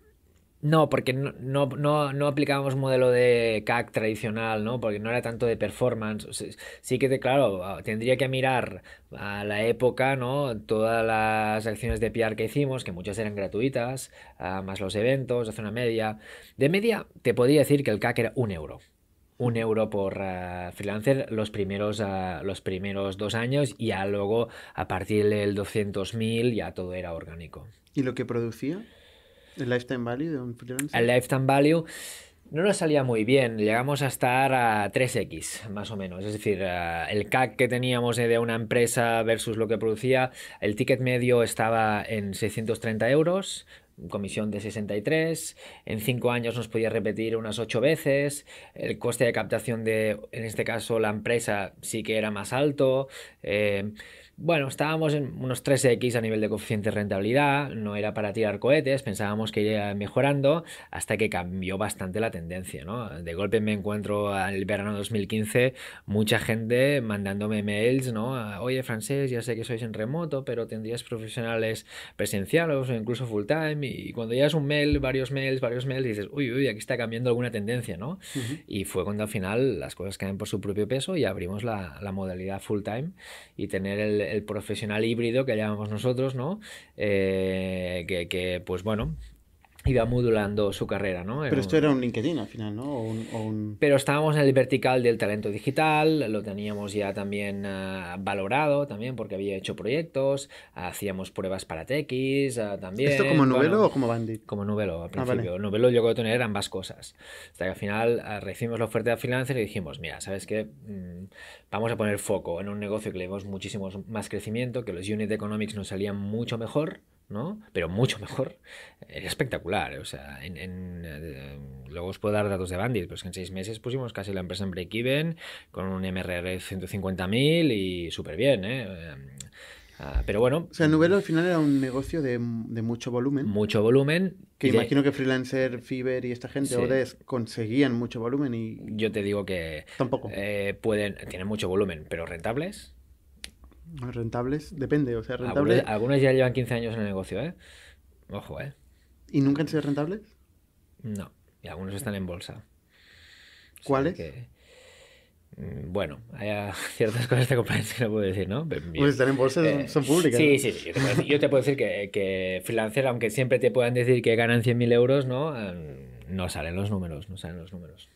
No, porque no, no, no, aplicábamos modelo de CAC tradicional, ¿no? Porque no era tanto de performance. Sí que, claro, ah, tendría que mirar a la época, ¿no? Todas las acciones de PR que hicimos, que muchas eran gratuitas, ah, más los eventos, hace una media. De media, te podría decir que el CAC era un euro. Un euro por uh, freelancer los primeros, los primeros dos años y ya luego, a partir del 200.000, ya todo era orgánico. ¿Y lo que producía? ¿El lifetime value de un freelancer? El lifetime value no nos salía muy bien, llegamos a estar a 3x, más o menos. Es decir, eh, el CAC que teníamos de una empresa versus lo que producía, el ticket medio estaba en 630 euros, comisión de 63, en 5 años nos podía repetir unas 8 veces, el coste de captación de, en este caso, la empresa sí que era más alto. Eh, bueno, estábamos en unos 3x a nivel de coeficiente de rentabilidad, no era para tirar cohetes, pensábamos que iría mejorando hasta que cambió bastante la tendencia, ¿no? De golpe me encuentro al verano 2015 mucha gente mandándome mails, ¿no? Oye, francés, ya sé que sois en remoto, pero tendrías profesionales presenciales o incluso full time y cuando llegas un mail, varios mails, varios mails, dices, uy, uy, aquí está cambiando alguna tendencia, ¿no? Y fue cuando al final las cosas caen por su propio peso y abrimos la, la modalidad full time y tener el el profesional híbrido que llamamos nosotros, ¿no? Eh, que, que, pues bueno, iba modulando su carrera, ¿no? Pero esto era un LinkedIn al final, ¿no? Pero estábamos en el vertical del talento digital, lo teníamos ya también uh, valorado también porque había hecho proyectos, hacíamos pruebas para TX uh, también. ¿Esto como Nubelo o como Bandit? Como Nubelo al ah, principio. Ah, vale. Nubelo llegó a tener ambas cosas. Hasta que al final uh, recibimos la oferta de freelancer y dijimos, mira, ¿sabes qué? Mm, vamos a poner foco en un negocio que le demos muchísimo más crecimiento, que los unit economics nos salían mucho mejor ¿no? Pero mucho mejor. Era espectacular. O sea, en, eh, luego os puedo dar datos de Bandit, pero es que en seis meses pusimos casi la empresa en break-even con un MRR de 150.000 y súper bien, ¿eh? Ah, pero bueno. O sea, Nubelo al final era un negocio de, mucho volumen. Mucho volumen. Que imagino que Freelancer, Fiverr y esta gente, Odes, conseguían mucho volumen y. Yo te digo que. Tampoco. Eh, pueden, tienen mucho volumen, pero rentables Rentables, depende, o sea, rentables. Algunos, ya llevan 15 años en el negocio, ¿eh? Ojo, ¿eh? ¿Y nunca han sido rentables? No, y algunos están en bolsa. ¿Cuáles? Mm, bueno, hay ciertas cosas de compliance que no puedo decir, ¿no? pues están en bolsa, eh, son públicas. Sí, sí, sí. Yo te puedo decir, que, que freelancer, aunque siempre te puedan decir que ganan 100.000 euros, ¿no? No salen los números, no salen los números.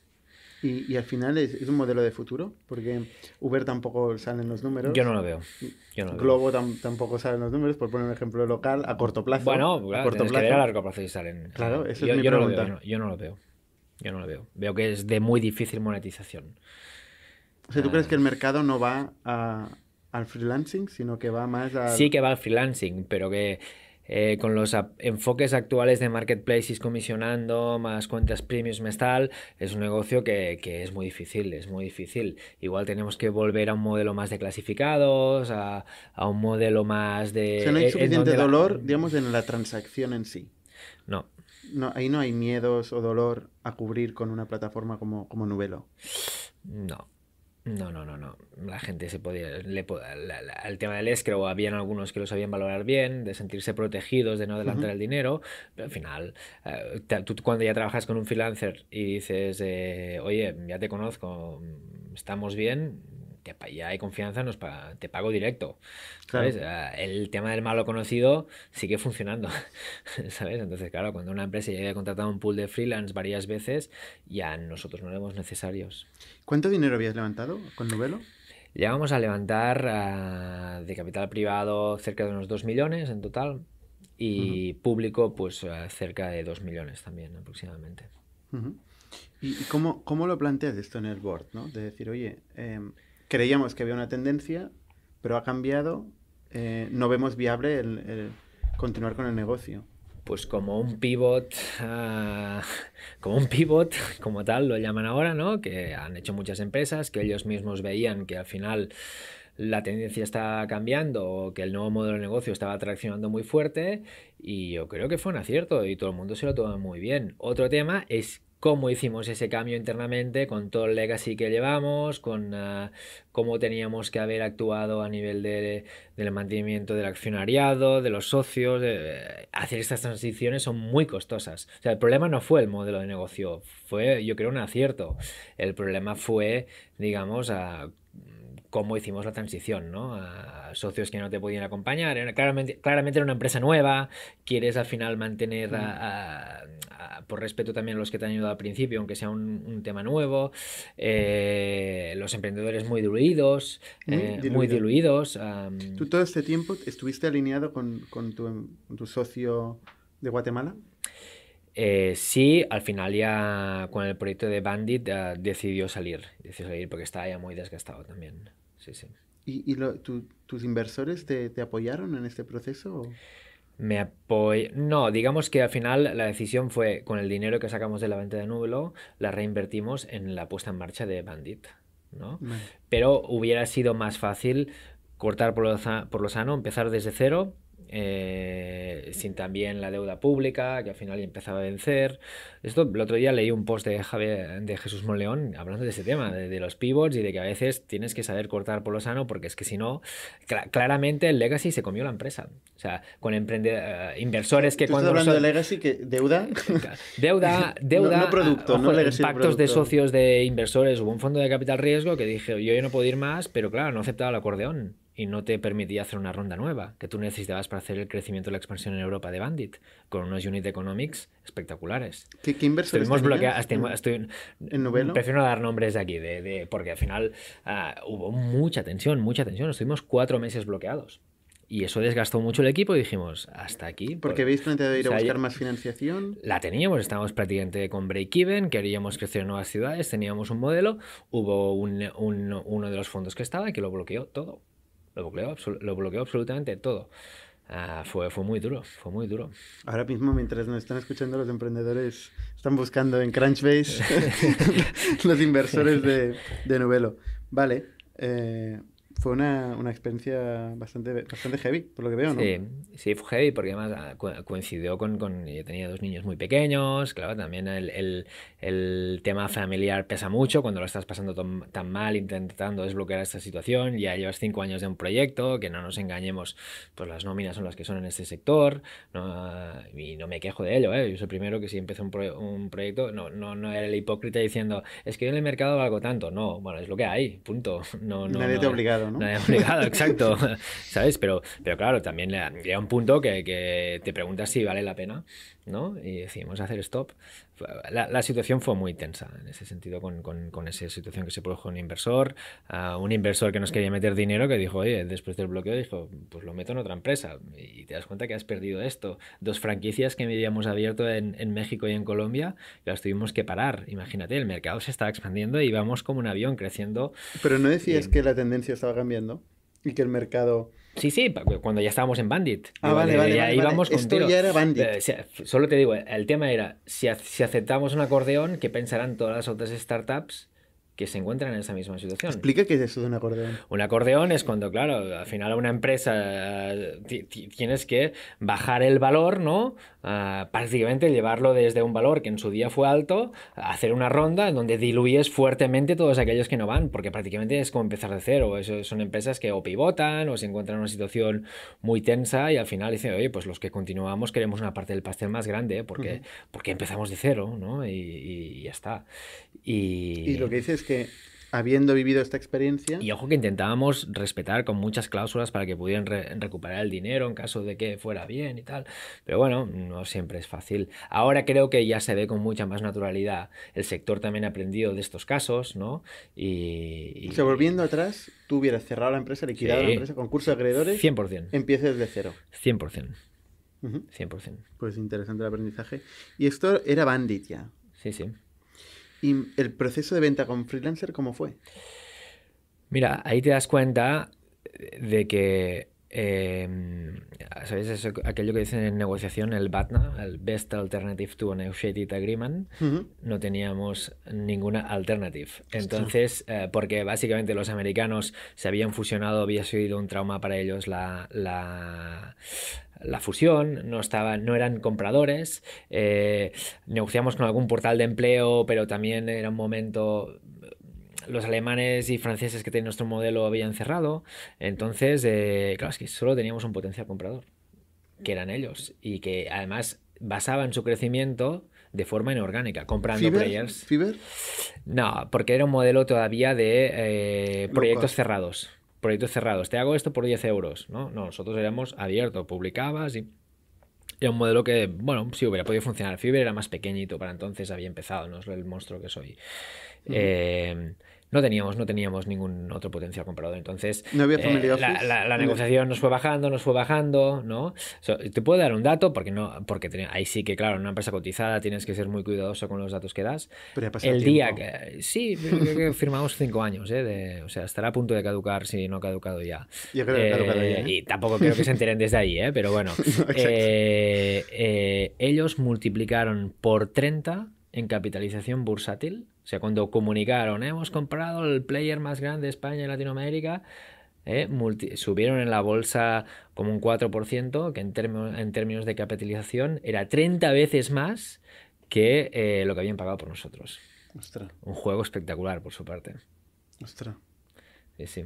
Y, al final es, un modelo de futuro, porque Uber tampoco salen los números. Yo no lo veo. Globo tampoco salen los números, por poner un ejemplo local, a corto plazo. Bueno, claro, a corto plazo. Que a largo plazo y salen. Claro, eso yo, es mi yo pregunta. No lo veo, yo no lo veo. Yo no lo veo. Veo que es de muy difícil monetización. O sea, ¿tú crees que el mercado no va al freelancing, sino que va más a... Sí que va al freelancing, pero que eh, con los enfoques actuales de marketplaces comisionando, más cuentas premium mes tal, es un negocio que, que, es muy difícil, es muy difícil. Igual tenemos que volver a un modelo más de clasificados, a, a un modelo más de... O sea, no hay suficiente dolor, digamos, en la transacción en sí. No. no. Ahí no hay miedos o dolor a cubrir con una plataforma como, como Nubelo. No. No, no, no, no. La gente se podía. Le, el tema del escrow, habían algunos que lo sabían valorar bien, de sentirse protegidos, de no adelantar el dinero, pero al final, eh, tú cuando ya trabajas con un freelancer y dices, eh, oye, ya te conozco, estamos bien, ya hay confianza, nos te pago directo. ¿sabes? Ah, el tema del malo conocido sigue funcionando. ¿sabes? Entonces, claro, cuando una empresa ya ha contratado un pool de freelance varias veces, ya nosotros no éramos necesarios. ¿Cuánto dinero habías levantado con Novelo? Llegamos a levantar ah, de capital privado cerca de unos 2 millones en total y público pues ah, cerca de 2 millones también aproximadamente. ¿Y, cómo, cómo, lo planteas esto en el board? ¿no? De decir, oye, em, creíamos que había una tendencia, pero ha cambiado, eh, no vemos viable el, continuar con el negocio. Pues como un pivot, ah, como un pivot, como tal lo llaman ahora, ¿no? Que han hecho muchas empresas, que ellos mismos veían que al final la tendencia está cambiando, que el nuevo modelo de negocio estaba traccionando muy fuerte y yo creo que fue un acierto y todo el mundo se lo toma muy bien. Otro tema es cómo hicimos ese cambio internamente con todo el legacy que llevamos, con uh, cómo teníamos que haber actuado a nivel de, del mantenimiento del accionariado, de los socios. De, hacer estas transiciones son muy costosas. O sea, el problema no fue el modelo de negocio, fue, yo creo, un acierto. El problema fue, digamos, a cómo hicimos la transición, ¿no? A socios que no te podían acompañar. claramente, claramente era una empresa nueva, quieres al final mantener, por respeto también a los que te han ayudado al principio, aunque sea un, tema nuevo, eh, los emprendedores muy diluidos, muy, eh, diluidos. ¿Tú todo este tiempo estuviste alineado con, tu, tu socio de Guatemala? Eh, sí, al final ya con el proyecto de Bandit eh, decidió salir, decidió salir porque estaba ya muy desgastado también. Sí, sí. ¿Y, tus inversores te, apoyaron en este proceso? Me apoy... No, digamos que al final la decisión fue con el dinero que sacamos de la venta de Nublo, la reinvertimos en la puesta en marcha de Bandit. ¿no? Pero hubiera sido más fácil cortar por lo, por lo sano, empezar desde cero eh, sin también la deuda pública, que al final empezaba a vencer. Esto, el otro día leí un post de, Javier, de Jesús Monleón hablando de ese tema, de, los pivots y de que a veces tienes que saber cortar por lo sano, porque es que si no, claramente el legacy se comió la empresa. O sea, con emprendedores, inversores que cuando. Estás hablando de legacy, que deuda. deuda, deuda. no, producto, no legacy Pactos de socios de inversores. Hubo un fondo de capital riesgo que dije, yo ya no puedo ir más, pero claro, no aceptaba el acordeón y no te permitía hacer una ronda nueva que tú necesitabas para hacer el crecimiento y la expansión en Europa de Bandit, con unos unit economics espectaculares. ¿Qué, qué inversores Estoy, ¿En novelo? Prefiero no dar nombres de aquí, de, porque al final ah, hubo mucha tensión, mucha tensión. Estuvimos cuatro meses bloqueados. Y eso desgastó mucho el equipo y dijimos, hasta aquí. Porque pues, habéis planteado ir a buscar más financiación. La teníamos, estábamos prácticamente con break-even, queríamos crecer en nuevas ciudades, teníamos un modelo, hubo uno de los fondos que estaba que lo bloqueó todo. Lo bloqueó, lo bloqueó absolutamente todo. Ah, fue, fue muy duro, fue muy duro. Ahora mismo, mientras nos están escuchando los emprendedores, están buscando en Crunchbase los inversores de, de Novelo. Vale, eh, fue una, una, experiencia bastante, bastante heavy, por lo que veo, ¿no? Sí, sí fue heavy porque además ah, coincidió con, con, Yo tenía dos niños muy pequeños, claro, también el, el, el tema familiar pesa mucho cuando lo estás pasando tan, mal intentando desbloquear esta situación. Ya llevas cinco años de un proyecto, que no nos engañemos, pues las nóminas son las que son en este sector, ¿no? y no me quejo de ello, ¿eh? Yo soy el primero que si empecé un, un proyecto, no, no, no era el hipócrita diciendo, es que yo en el mercado valgo tanto. No, bueno, es lo que hay, punto. No, no, Nadie te ha obligado. ¿No? obligado, exacto. ¿Sabes? Pero, pero claro, también llega un punto que, que, te preguntas si vale la pena, ¿no? Y decidimos hacer stop. La, la situación fue muy tensa en ese sentido, con, con, con esa situación que se produjo un inversor, un inversor que nos quería meter dinero, que dijo, oye, después del bloqueo, dijo, pues lo meto en otra empresa. Y te das cuenta que has perdido esto. Dos franquicias que habíamos abierto en, en México y en Colombia, y las tuvimos que parar. Imagínate, el mercado se estaba expandiendo y íbamos como un avión creciendo. Pero no decías que la tendencia estaba cambiando y que el mercado... Sí, sí, cuando ya estábamos en Bandit. Ah, vale, vale, vale, íbamos Esto ya era Bandit. Eh, solo te digo, el tema era, si, si aceptamos un acordeón, ¿qué pensarán todas las otras startups que se encuentran en esa misma situación. Explica qué es eso de un acordeón. Un acordeón es cuando, claro, al final a una empresa tienes que bajar el valor, ¿no? Ah, prácticamente llevarlo desde un valor que en su día fue alto, a hacer una ronda en donde diluyes fuertemente todos aquellos que no van, porque prácticamente es como empezar de cero. Eso, son empresas que o pivotan o se encuentran en una situación muy tensa y al final dicen, oye, pues los que continuamos queremos una parte del pastel más grande, porque, porque empezamos de cero, ¿no? Y, y ya está. Y... y lo que dices que habiendo vivido esta experiencia. Y ojo que intentábamos respetar con muchas cláusulas para que pudieran recuperar el dinero en caso de que fuera bien y tal. Pero bueno, no siempre es fácil. Ahora creo que ya se ve con mucha más naturalidad. El sector también ha aprendido de estos casos, ¿no? Y. O volviendo atrás, tú hubieras cerrado la empresa, liquidado la empresa, concurso de acreedores. 100%. Empieces de cero. 100%. 100%. Pues interesante el aprendizaje. Y esto era Bandit ya. Sí, sí. ¿Y el proceso de venta con freelancer cómo fue? Mira, ahí te das cuenta de que, eh, ¿sabes? Eso, aquello que dicen en negociación, el BATNA, el Best Alternative to a Negotiated Agreement, no teníamos ninguna alternative. Entonces, eh, porque básicamente los americanos se habían fusionado, había sido un trauma para ellos la, la la fusión, no, estaban, no eran compradores, eh, negociamos con algún portal de empleo, pero también era un momento los alemanes y franceses que tenían nuestro modelo habían cerrado, entonces, eh, claro, es que solo teníamos un potencial comprador, que eran ellos, y que además basaban su crecimiento de forma inorgánica, comprando players. ¿Fiber? No, porque era un modelo todavía de eh, proyectos cerrados proyectos cerrados, te hago esto por 10 euros, ¿no? No, nosotros éramos abiertos, publicabas y era un modelo que, bueno, sí hubiera podido funcionar. Fiverr era más pequeñito para entonces, había empezado, no es el monstruo que soy. Eh, no teníamos, no teníamos ningún otro potencial comprador. Entonces, no había eh, la, negociación nos fue bajando, nos fue bajando, ¿no? te puedo dar un dato, porque no, porque ahí sí que, claro, en una empresa cotizada tienes que ser muy cuidadoso con los datos que das. Pero el día que. Sí, que firmamos cinco años, ¿eh? o sea, estará a punto de caducar si no ha caducado ya. Yo creo que caducado ya. ¿eh? Y tampoco creo que se enteren desde ahí, ¿eh? Pero bueno. ellos multiplicaron por 30 en capitalización bursátil o sea, cuando comunicaron, hemos comprado el player más grande de España y Latinoamérica, eh, subieron en la bolsa como un 4%, que en, en, términos de capitalización era 30 veces más que eh, lo que habían pagado por nosotros. Ostras. Un juego espectacular por su parte. Ostras. Sí, sí.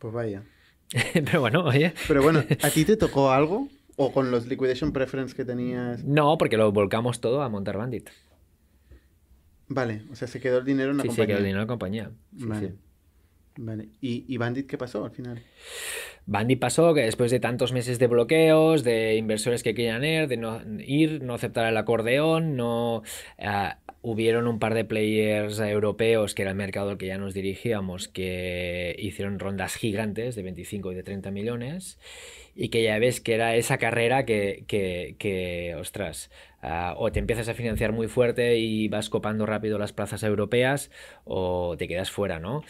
Pues vaya. Pero bueno, oye. Pero bueno, ¿a ti te tocó algo? ¿O con los liquidation preference que tenías? No, porque lo volcamos todo a montar Bandit. Vale, o sea, se quedó el dinero en la sí, compañía. Sí, se quedó el dinero en la compañía. vale. ¿Y, Bandit qué pasó al final? Bandit pasó que después de tantos meses de bloqueos, de inversores que querían ir, de no ir, no aceptar el acordeón, no uh, hubieron un par de players europeos que era el mercado al que ya nos dirigíamos que hicieron rondas gigantes de 25 y de 30 millones y que ya ves que era esa carrera que, que, que ostras, uh, o te empiezas a financiar muy fuerte y vas copando rápido las plazas europeas o te quedas fuera, ¿no?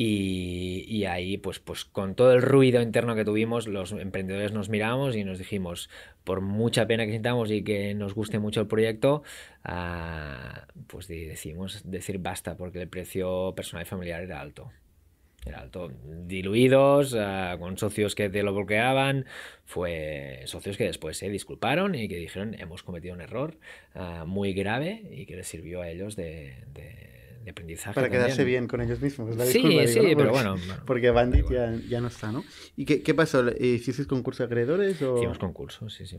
Y, y, ahí, pues, pues con todo el ruido interno que tuvimos, los emprendedores nos miramos y nos dijimos, por mucha pena que sintamos y que nos guste mucho el proyecto, uh, pues decidimos decir basta, porque el precio personal y familiar era alto era alto. Diluidos, uh, con socios que te lo bloqueaban, fue socios que después se disculparon y que dijeron hemos cometido un error uh, muy grave y que les sirvió a ellos de, de, de aprendizaje. Para quedarse bien con ellos mismos. La sí, disculpa, sí, digo, ¿no? pero bueno. Porque Bandit ya, ya, no está, ¿no? ¿Y qué, qué pasó? ¿Hiciste concurso de acreedores? O... Hicimos concurso, sí, sí.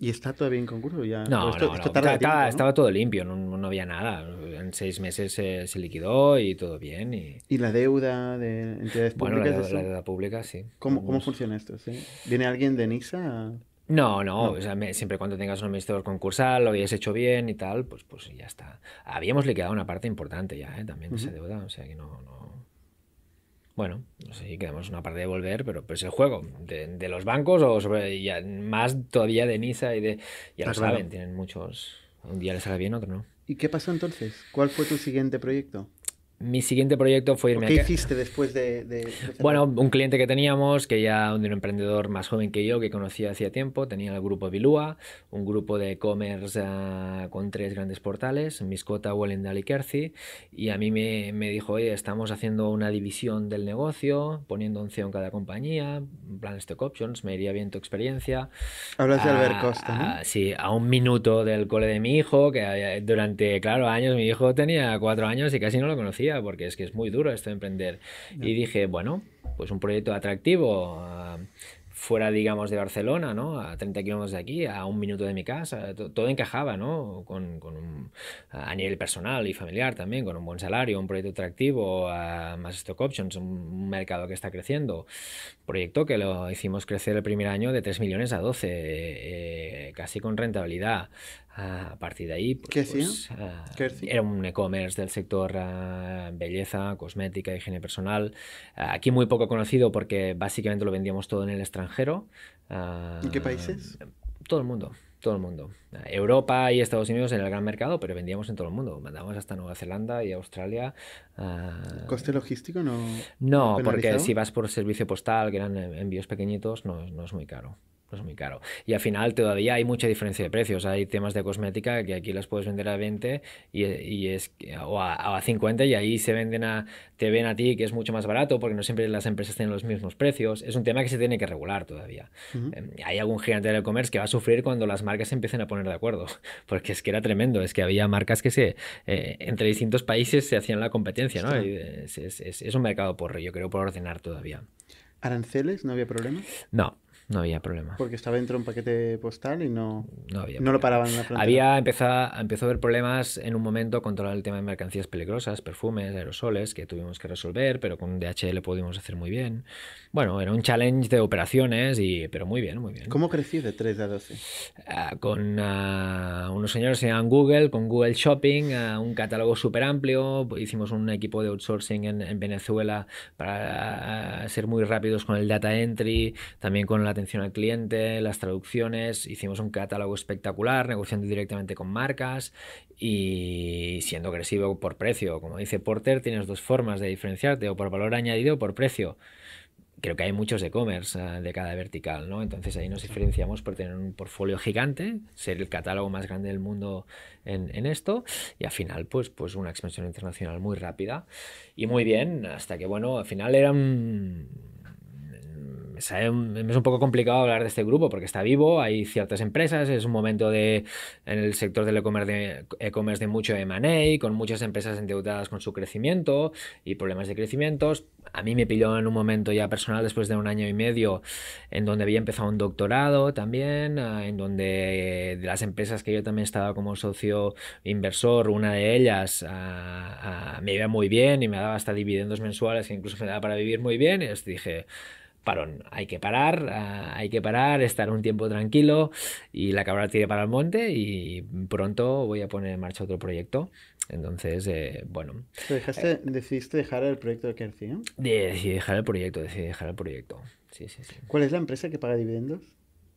¿Y está todavía en concurso? Ya... No, esto, no, esto no. tarda Estaba, tiempo, ¿no? estaba todo limpio, no, no, había nada. En seis meses se, se liquidó y todo bien. Y... ¿Y la deuda de entidades Bueno, públicas? la, deuda pública, sí. ¿Cómo, ¿Cómo funciona esto? ¿sí? ¿Viene alguien de NISA? No, no, No. o sea, me- siempre cuando tengas un administrador concursal, lo hayas hecho bien y tal, pues, pues ya está. Habíamos liquidado una parte importante ya, ¿eh? también de esa deuda, o sea que no, no... Bueno, no sé si quedamos una parte de volver, pero pues el juego de, de los bancos o sobre ya más todavía de Nisa y de... Ya lo claro. saben, tienen muchos... Un día les sale bien, otro no. ¿Y qué pasó entonces? ¿Cuál fue tu siguiente proyecto? Mi siguiente proyecto fue ¿O irme ¿Qué a... hiciste después de...? de-? Bueno, un cliente que teníamos, que ya un emprendedor más joven que yo, que conocía hacía tiempo, tenía el grupo Bilua, un grupo de e-commerce ah, con tres grandes portales, Miscota, Wellendal y Kersey, y a mí me, me dijo, oye, estamos haciendo una división del negocio, poniendo un CEO en cada compañía, plan stock options, me iría bien tu experiencia. Hablas de Albert Ah, Costa, ¿no? ah, sí, a un minuto del cole de mi hijo, que eh, durante, claro, años, mi hijo tenía cuatro años y casi no lo conocía, porque es que es muy duro esto de emprender. Y dije, bueno, pues un proyecto atractivo, ah, fuera, digamos, de Barcelona, ¿no? A 30 kilómetros de aquí, a un minuto de mi casa, to- todo encajaba, ¿no? Con, con un- a nivel personal y familiar también, con un buen salario, un proyecto atractivo, ah, más stock options, un, un mercado que está creciendo. Proyecto que lo hicimos crecer el primer año de 3 millones a 12, eh, casi con rentabilidad. A partir de ahí, pues, pues, ah, ¿Qué hacía? era un e-commerce del sector ah, belleza, cosmética, higiene personal. Ah, aquí muy poco conocido porque básicamente lo vendíamos todo en el extranjero. ¿En qué países? Todo el mundo, todo el mundo. Europa y Estados Unidos en el gran mercado, pero vendíamos en todo el mundo. Mandábamos hasta Nueva Zelanda y Australia. ¿Coste logístico no...? no, porque penalizado? si vas por servicio postal, que eran envíos pequeñitos, no, no es muy caro. Es muy caro. Y al final todavía hay mucha diferencia de precios. Hay temas de cosmética que aquí las puedes vender a 20 y, y es, o, a, a 50 y ahí se venden a, te ven a ti que es mucho más barato porque no siempre las empresas tienen los mismos precios. Es un tema que se tiene que regular todavía. Eh, Hay algún gigante del e-commerce que va a sufrir cuando las marcas se empiecen a poner de acuerdo, porque es que era tremendo, es que había marcas que se eh, entre distintos países se hacían la competencia, ¿no? Y es- es- es un mercado por, yo creo, por ordenar todavía. ¿Aranceles? ¿No había problema? No, no había problema. Porque estaba dentro de un paquete postal y no, no, había no lo paraban en la frontera. Había empezado, empezó a haber problemas en un momento con todo el tema de mercancías peligrosas, perfumes, aerosoles, que tuvimos que resolver, pero con DHL pudimos hacer muy bien. Bueno, era un challenge de operaciones, y, pero muy bien, muy bien. ¿Cómo crecí de 3 a 12? Uh, con uh, unos señores que se llaman Google, con Google Shopping, uh, un catálogo súper amplio. Hicimos un equipo de outsourcing en, en Venezuela para ser muy rápidos con el data entry, también con la atención al cliente, las traducciones. Hicimos un catálogo espectacular, negociando directamente con marcas y siendo agresivo por precio. Como dice Porter, tienes dos formas de diferenciarte, o por valor añadido o por precio creo que hay muchos e-commerce uh, de cada vertical, ¿no? Entonces ahí nos diferenciamos por tener un portfolio gigante, ser el catálogo más grande del mundo en, en, esto y al final pues, pues una expansión internacional muy rápida y muy bien, hasta que bueno, al final era un es un poco complicado hablar de este grupo porque está vivo, hay ciertas empresas, es un momento de, en el sector del e-commerce de, e de mucho M&A, con muchas empresas endeudadas con su crecimiento y problemas de crecimientos. A mí me pilló en un momento ya personal después de un año y medio en donde había empezado un doctorado también, ah, en donde de las empresas que yo también estaba como socio inversor, una de ellas a, a, me iba muy bien y me daba hasta dividendos mensuales que incluso me daba para vivir muy bien y dije parón. Hay que parar, uh, hay que parar, estar un tiempo tranquilo y la cabra tire para el monte y pronto voy a poner en marcha otro proyecto. Entonces, eh, bueno. Dejaste, eh, ¿Decidiste dejar el proyecto de Kercy? ¿eh? Decidí dejar el proyecto, decidí dejar el proyecto. Sí, sí, sí. ¿Cuál es la empresa que paga dividendos?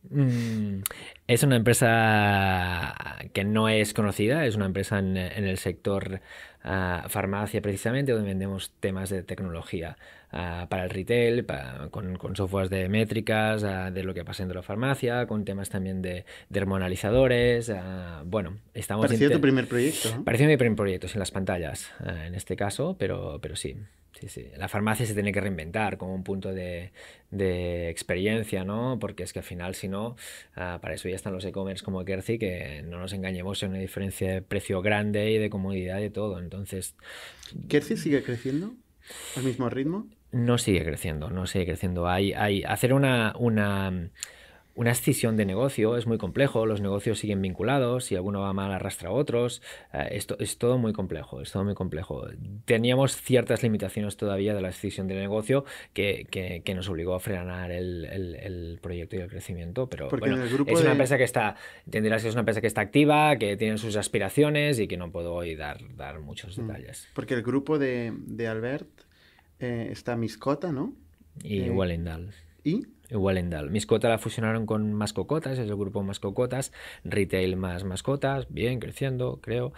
Mm, es una empresa que no es conocida, es una empresa en, en el sector uh, farmacia precisamente, donde vendemos temas de tecnología uh, para el retail, para, con, con softwares de métricas, uh, de lo que pasa en la farmacia, con temas también de, de hormonalizadores. bueno, estamos... Pareció tu primer proyecto. Pareció mi primer proyecto, sin las pantallas, en este caso, pero, pero sí. Sí, sí. La farmacia se tiene que reinventar como un punto de, de experiencia, ¿no? Porque es que al final, si no, uh, para eso ya están los e-commerce como Kercy, que no nos engañemos, es una diferencia de precio grande y de comodidad y todo. Entonces. ¿Kercy sigue creciendo al mismo ritmo? No sigue creciendo, no sigue creciendo. Hay, hay hacer una. una una escisión de negocio es muy complejo, los negocios siguen vinculados, si alguno va mal arrastra a otros, uh, esto es todo muy complejo, es todo muy complejo. Teníamos ciertas limitaciones todavía de la escisión de negocio que, que, que nos obligó a frenar el, el, el, proyecto y el crecimiento, pero bueno, es una de... empresa que está, entenderás que es una empresa que está activa, que tiene sus aspiraciones y que no puedo hoy dar, dar muchos detalles. Porque el grupo de, de Albert eh, está Miscota, ¿no? Y eh, Wallendal. ¿Y? Wallendal. Miscota la fusionaron con Mascocotas, es el grupo Mascocotas, retail más mascotas, bien, creciendo, creo.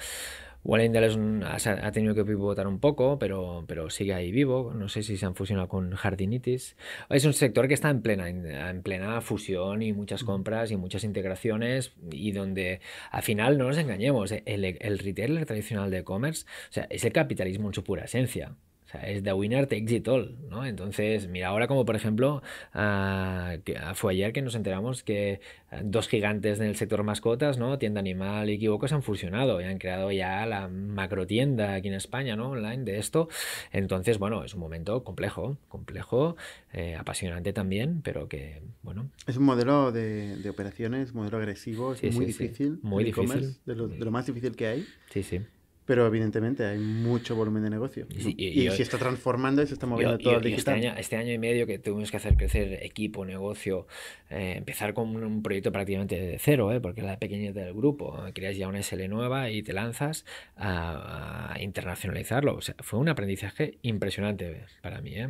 Wallendal es un, ha, tenido que pivotar un poco, pero, pero sigue ahí vivo. No sé si se han fusionado con Jardinitis. Es un sector que está en plena, en plena fusión y muchas compras y muchas integraciones y donde al final no nos engañemos, el, el retailer tradicional de e-commerce o sea, es el capitalismo en su pura esencia es The Winner Takes It All, ¿no? Entonces, mira, ahora como por ejemplo, uh, que fue ayer que nos enteramos que dos gigantes en el sector mascotas, ¿no? Tienda Animal y Equivoco se han fusionado y han creado ya la macro tienda aquí en España, ¿no? Online de esto. Entonces, bueno, es un momento complejo, complejo, eh, apasionante también, pero que, bueno. Es un modelo de, de operaciones, modelo agresivo, es sí, muy sí, difícil. Sí. Muy difícil. De lo, de lo más difícil que hay. Sí, sí. Pero evidentemente hay mucho volumen de negocio. y, y, y yo, se está transformando y se está moviendo yo, todo yo, digital. Este año, este año, y medio que tuvimos que hacer crecer equipo, negocio, eh, empezar con un proyecto prácticamente de cero, ¿eh? porque la pequeñez del grupo, creas ya una SL nueva y te lanzas a, a internacionalizarlo. O sea, fue un aprendizaje impresionante para mí. ¿eh?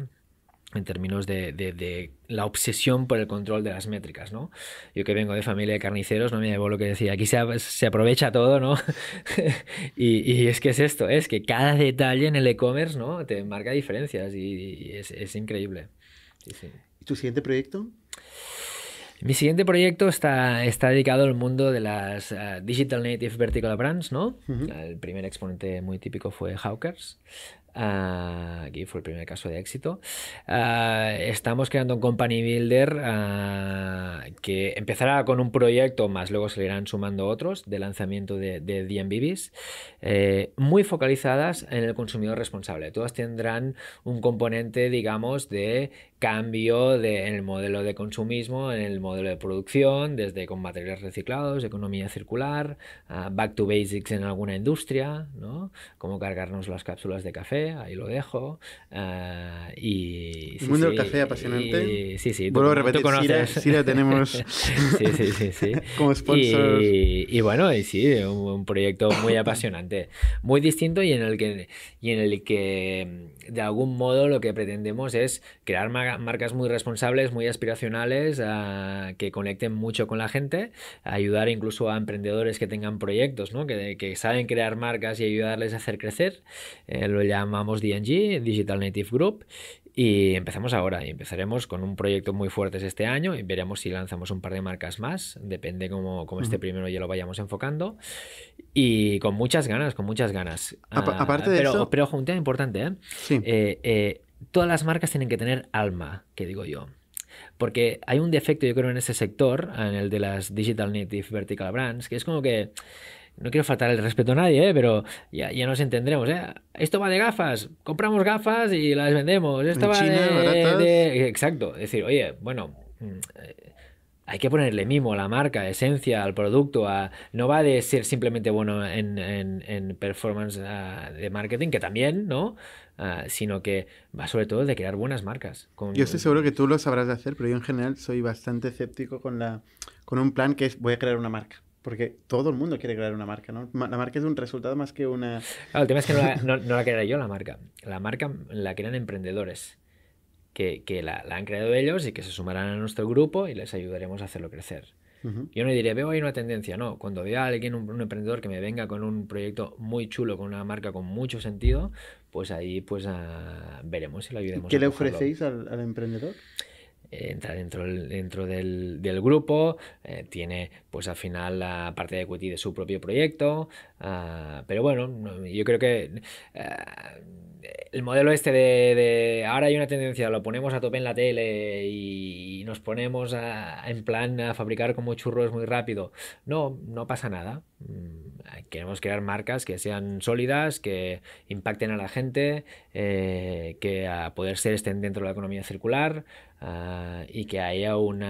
En términos de, de, de, la obsesión por el control de las métricas, ¿no? Yo que vengo de familia de carniceros, no me llevo lo que decía, aquí se, se aprovecha todo, ¿no? y, y, es que es esto, es que cada detalle en el e-commerce, ¿no? Te marca diferencias y, y es, es, increíble. Sí, sí. ¿Y tu siguiente proyecto? Mi siguiente proyecto está, está dedicado al mundo de las uh, Digital Native Vertical Brands, ¿no? Uh -huh. El primer exponente muy típico fue Hawkers. Ah, aquí fue el primer caso de éxito. Ah, estamos creando un company builder ah, que empezará con un proyecto, más luego se le irán sumando otros de lanzamiento de, de DMVBs, eh, muy focalizadas en el consumidor responsable. Todas tendrán un componente, digamos, de cambio de, en el modelo de consumismo, en el modelo de producción, desde con materiales reciclados, economía circular, back to basics en alguna industria, ¿no? Cómo cargarnos las cápsulas de café ahí lo dejo. Uh, y, el mundo del café apasionante. sí, sí. Vuelvo a repetir, sí la tenemos sí, sí, sí, sí. como sponsor. Y, y, bueno, y sí, un, un, proyecto muy apasionante, muy distinto y en el que, y en el que de algún modo lo que pretendemos es crear marcas muy responsables, muy aspiracionales, uh, que conecten mucho con la gente, ayudar incluso a emprendedores que tengan proyectos, ¿no? que, que saben crear marcas y ayudarles a hacer crecer. Eh, lo llamamos DNG, Digital Native Group, y empezamos ahora y empezaremos con un proyecto muy fuerte este año y veremos si lanzamos un par de marcas más, depende cómo, cómo este primero ya lo vayamos enfocando. Y con muchas ganas, con muchas ganas. aparte de pero, eso... Pero un tema importante, ¿eh? Sí. Eh, eh, todas las marcas tienen que tener alma, que digo yo. Porque hay un defecto, yo creo, en ese sector, en el de las Digital Native Vertical Brands, que es como que no quiero faltar el respeto a nadie, ¿eh? pero ya, ya, nos entendremos. ¿eh? Esto va de gafas, compramos gafas y las vendemos. Esto En va China, de, de, Exacto. Es decir, oye, bueno, mm, hay que ponerle mimo a la marca, esencia, al producto. A... No va de ser simplemente bueno en, en, en performance uh, de marketing, que también, ¿no? Uh, sino que va sobre todo de crear buenas marcas. Con... Yo estoy seguro que tú lo sabrás de hacer, pero yo en general soy bastante escéptico con, la, con un plan que es voy a crear una marca. Porque todo el mundo quiere crear una marca, ¿no? La marca es un resultado más que una... Claro, el tema es que no la, no, no la crearé yo la marca. La marca la crean emprendedores. Que, que la, la, han creado ellos y que se sumarán a nuestro grupo y les ayudaremos a hacerlo crecer. Uh -huh. Yo no diré, veo ahí una tendencia, no. Cuando vea a alguien, un, un, emprendedor que me venga con un proyecto muy chulo, con una marca con mucho sentido, pues ahí pues uh, veremos si lo ayudemos. ¿Qué le ofrecéis al, al emprendedor? Entra dentro, dentro del, grupo, eh, tiene pues al final la parte de equity de su propio proyecto, uh, pero bueno, yo creo que uh, el modelo este de, de, ahora hay una tendencia, lo ponemos a tope en la tele y nos ponemos a, en plan a fabricar como churros muy rápido, no, no pasa nada. Queremos crear marcas que sean sólidas, que impacten a la gente, eh, que a poder ser estén dentro de la economía circular, Uh, y que haya un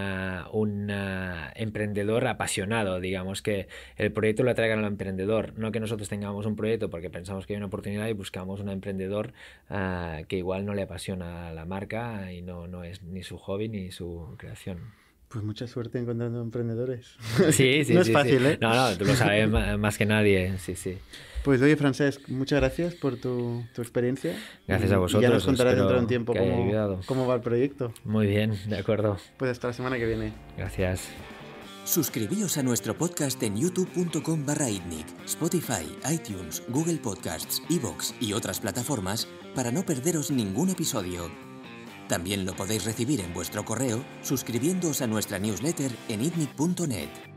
emprendedor apasionado, digamos, que el proyecto lo traigan al emprendedor, no que nosotros tengamos un proyecto porque pensamos que hay una oportunidad y buscamos un emprendedor uh, que igual no le apasiona la marca y no, no es ni su hobby ni su creación. Pues mucha suerte encontrando emprendedores. Sí, sí, no sí, es fácil, sí. ¿eh? No, no, tú lo sabes más que nadie, sí, sí. Pues oye, Francesc, muchas gracias por tu, tu experiencia. Gracias a vosotros. Y ya nos contarás dentro de un tiempo cómo, cómo va el proyecto. Muy bien, de acuerdo. Pues hasta la semana que viene. Gracias. Suscribíos a nuestro podcast en youtube.com barra itnic, Spotify, iTunes, Google Podcasts, Evox y otras plataformas para no perderos ningún episodio. También lo podéis recibir en vuestro correo suscribiéndoos a nuestra newsletter en itnic.net.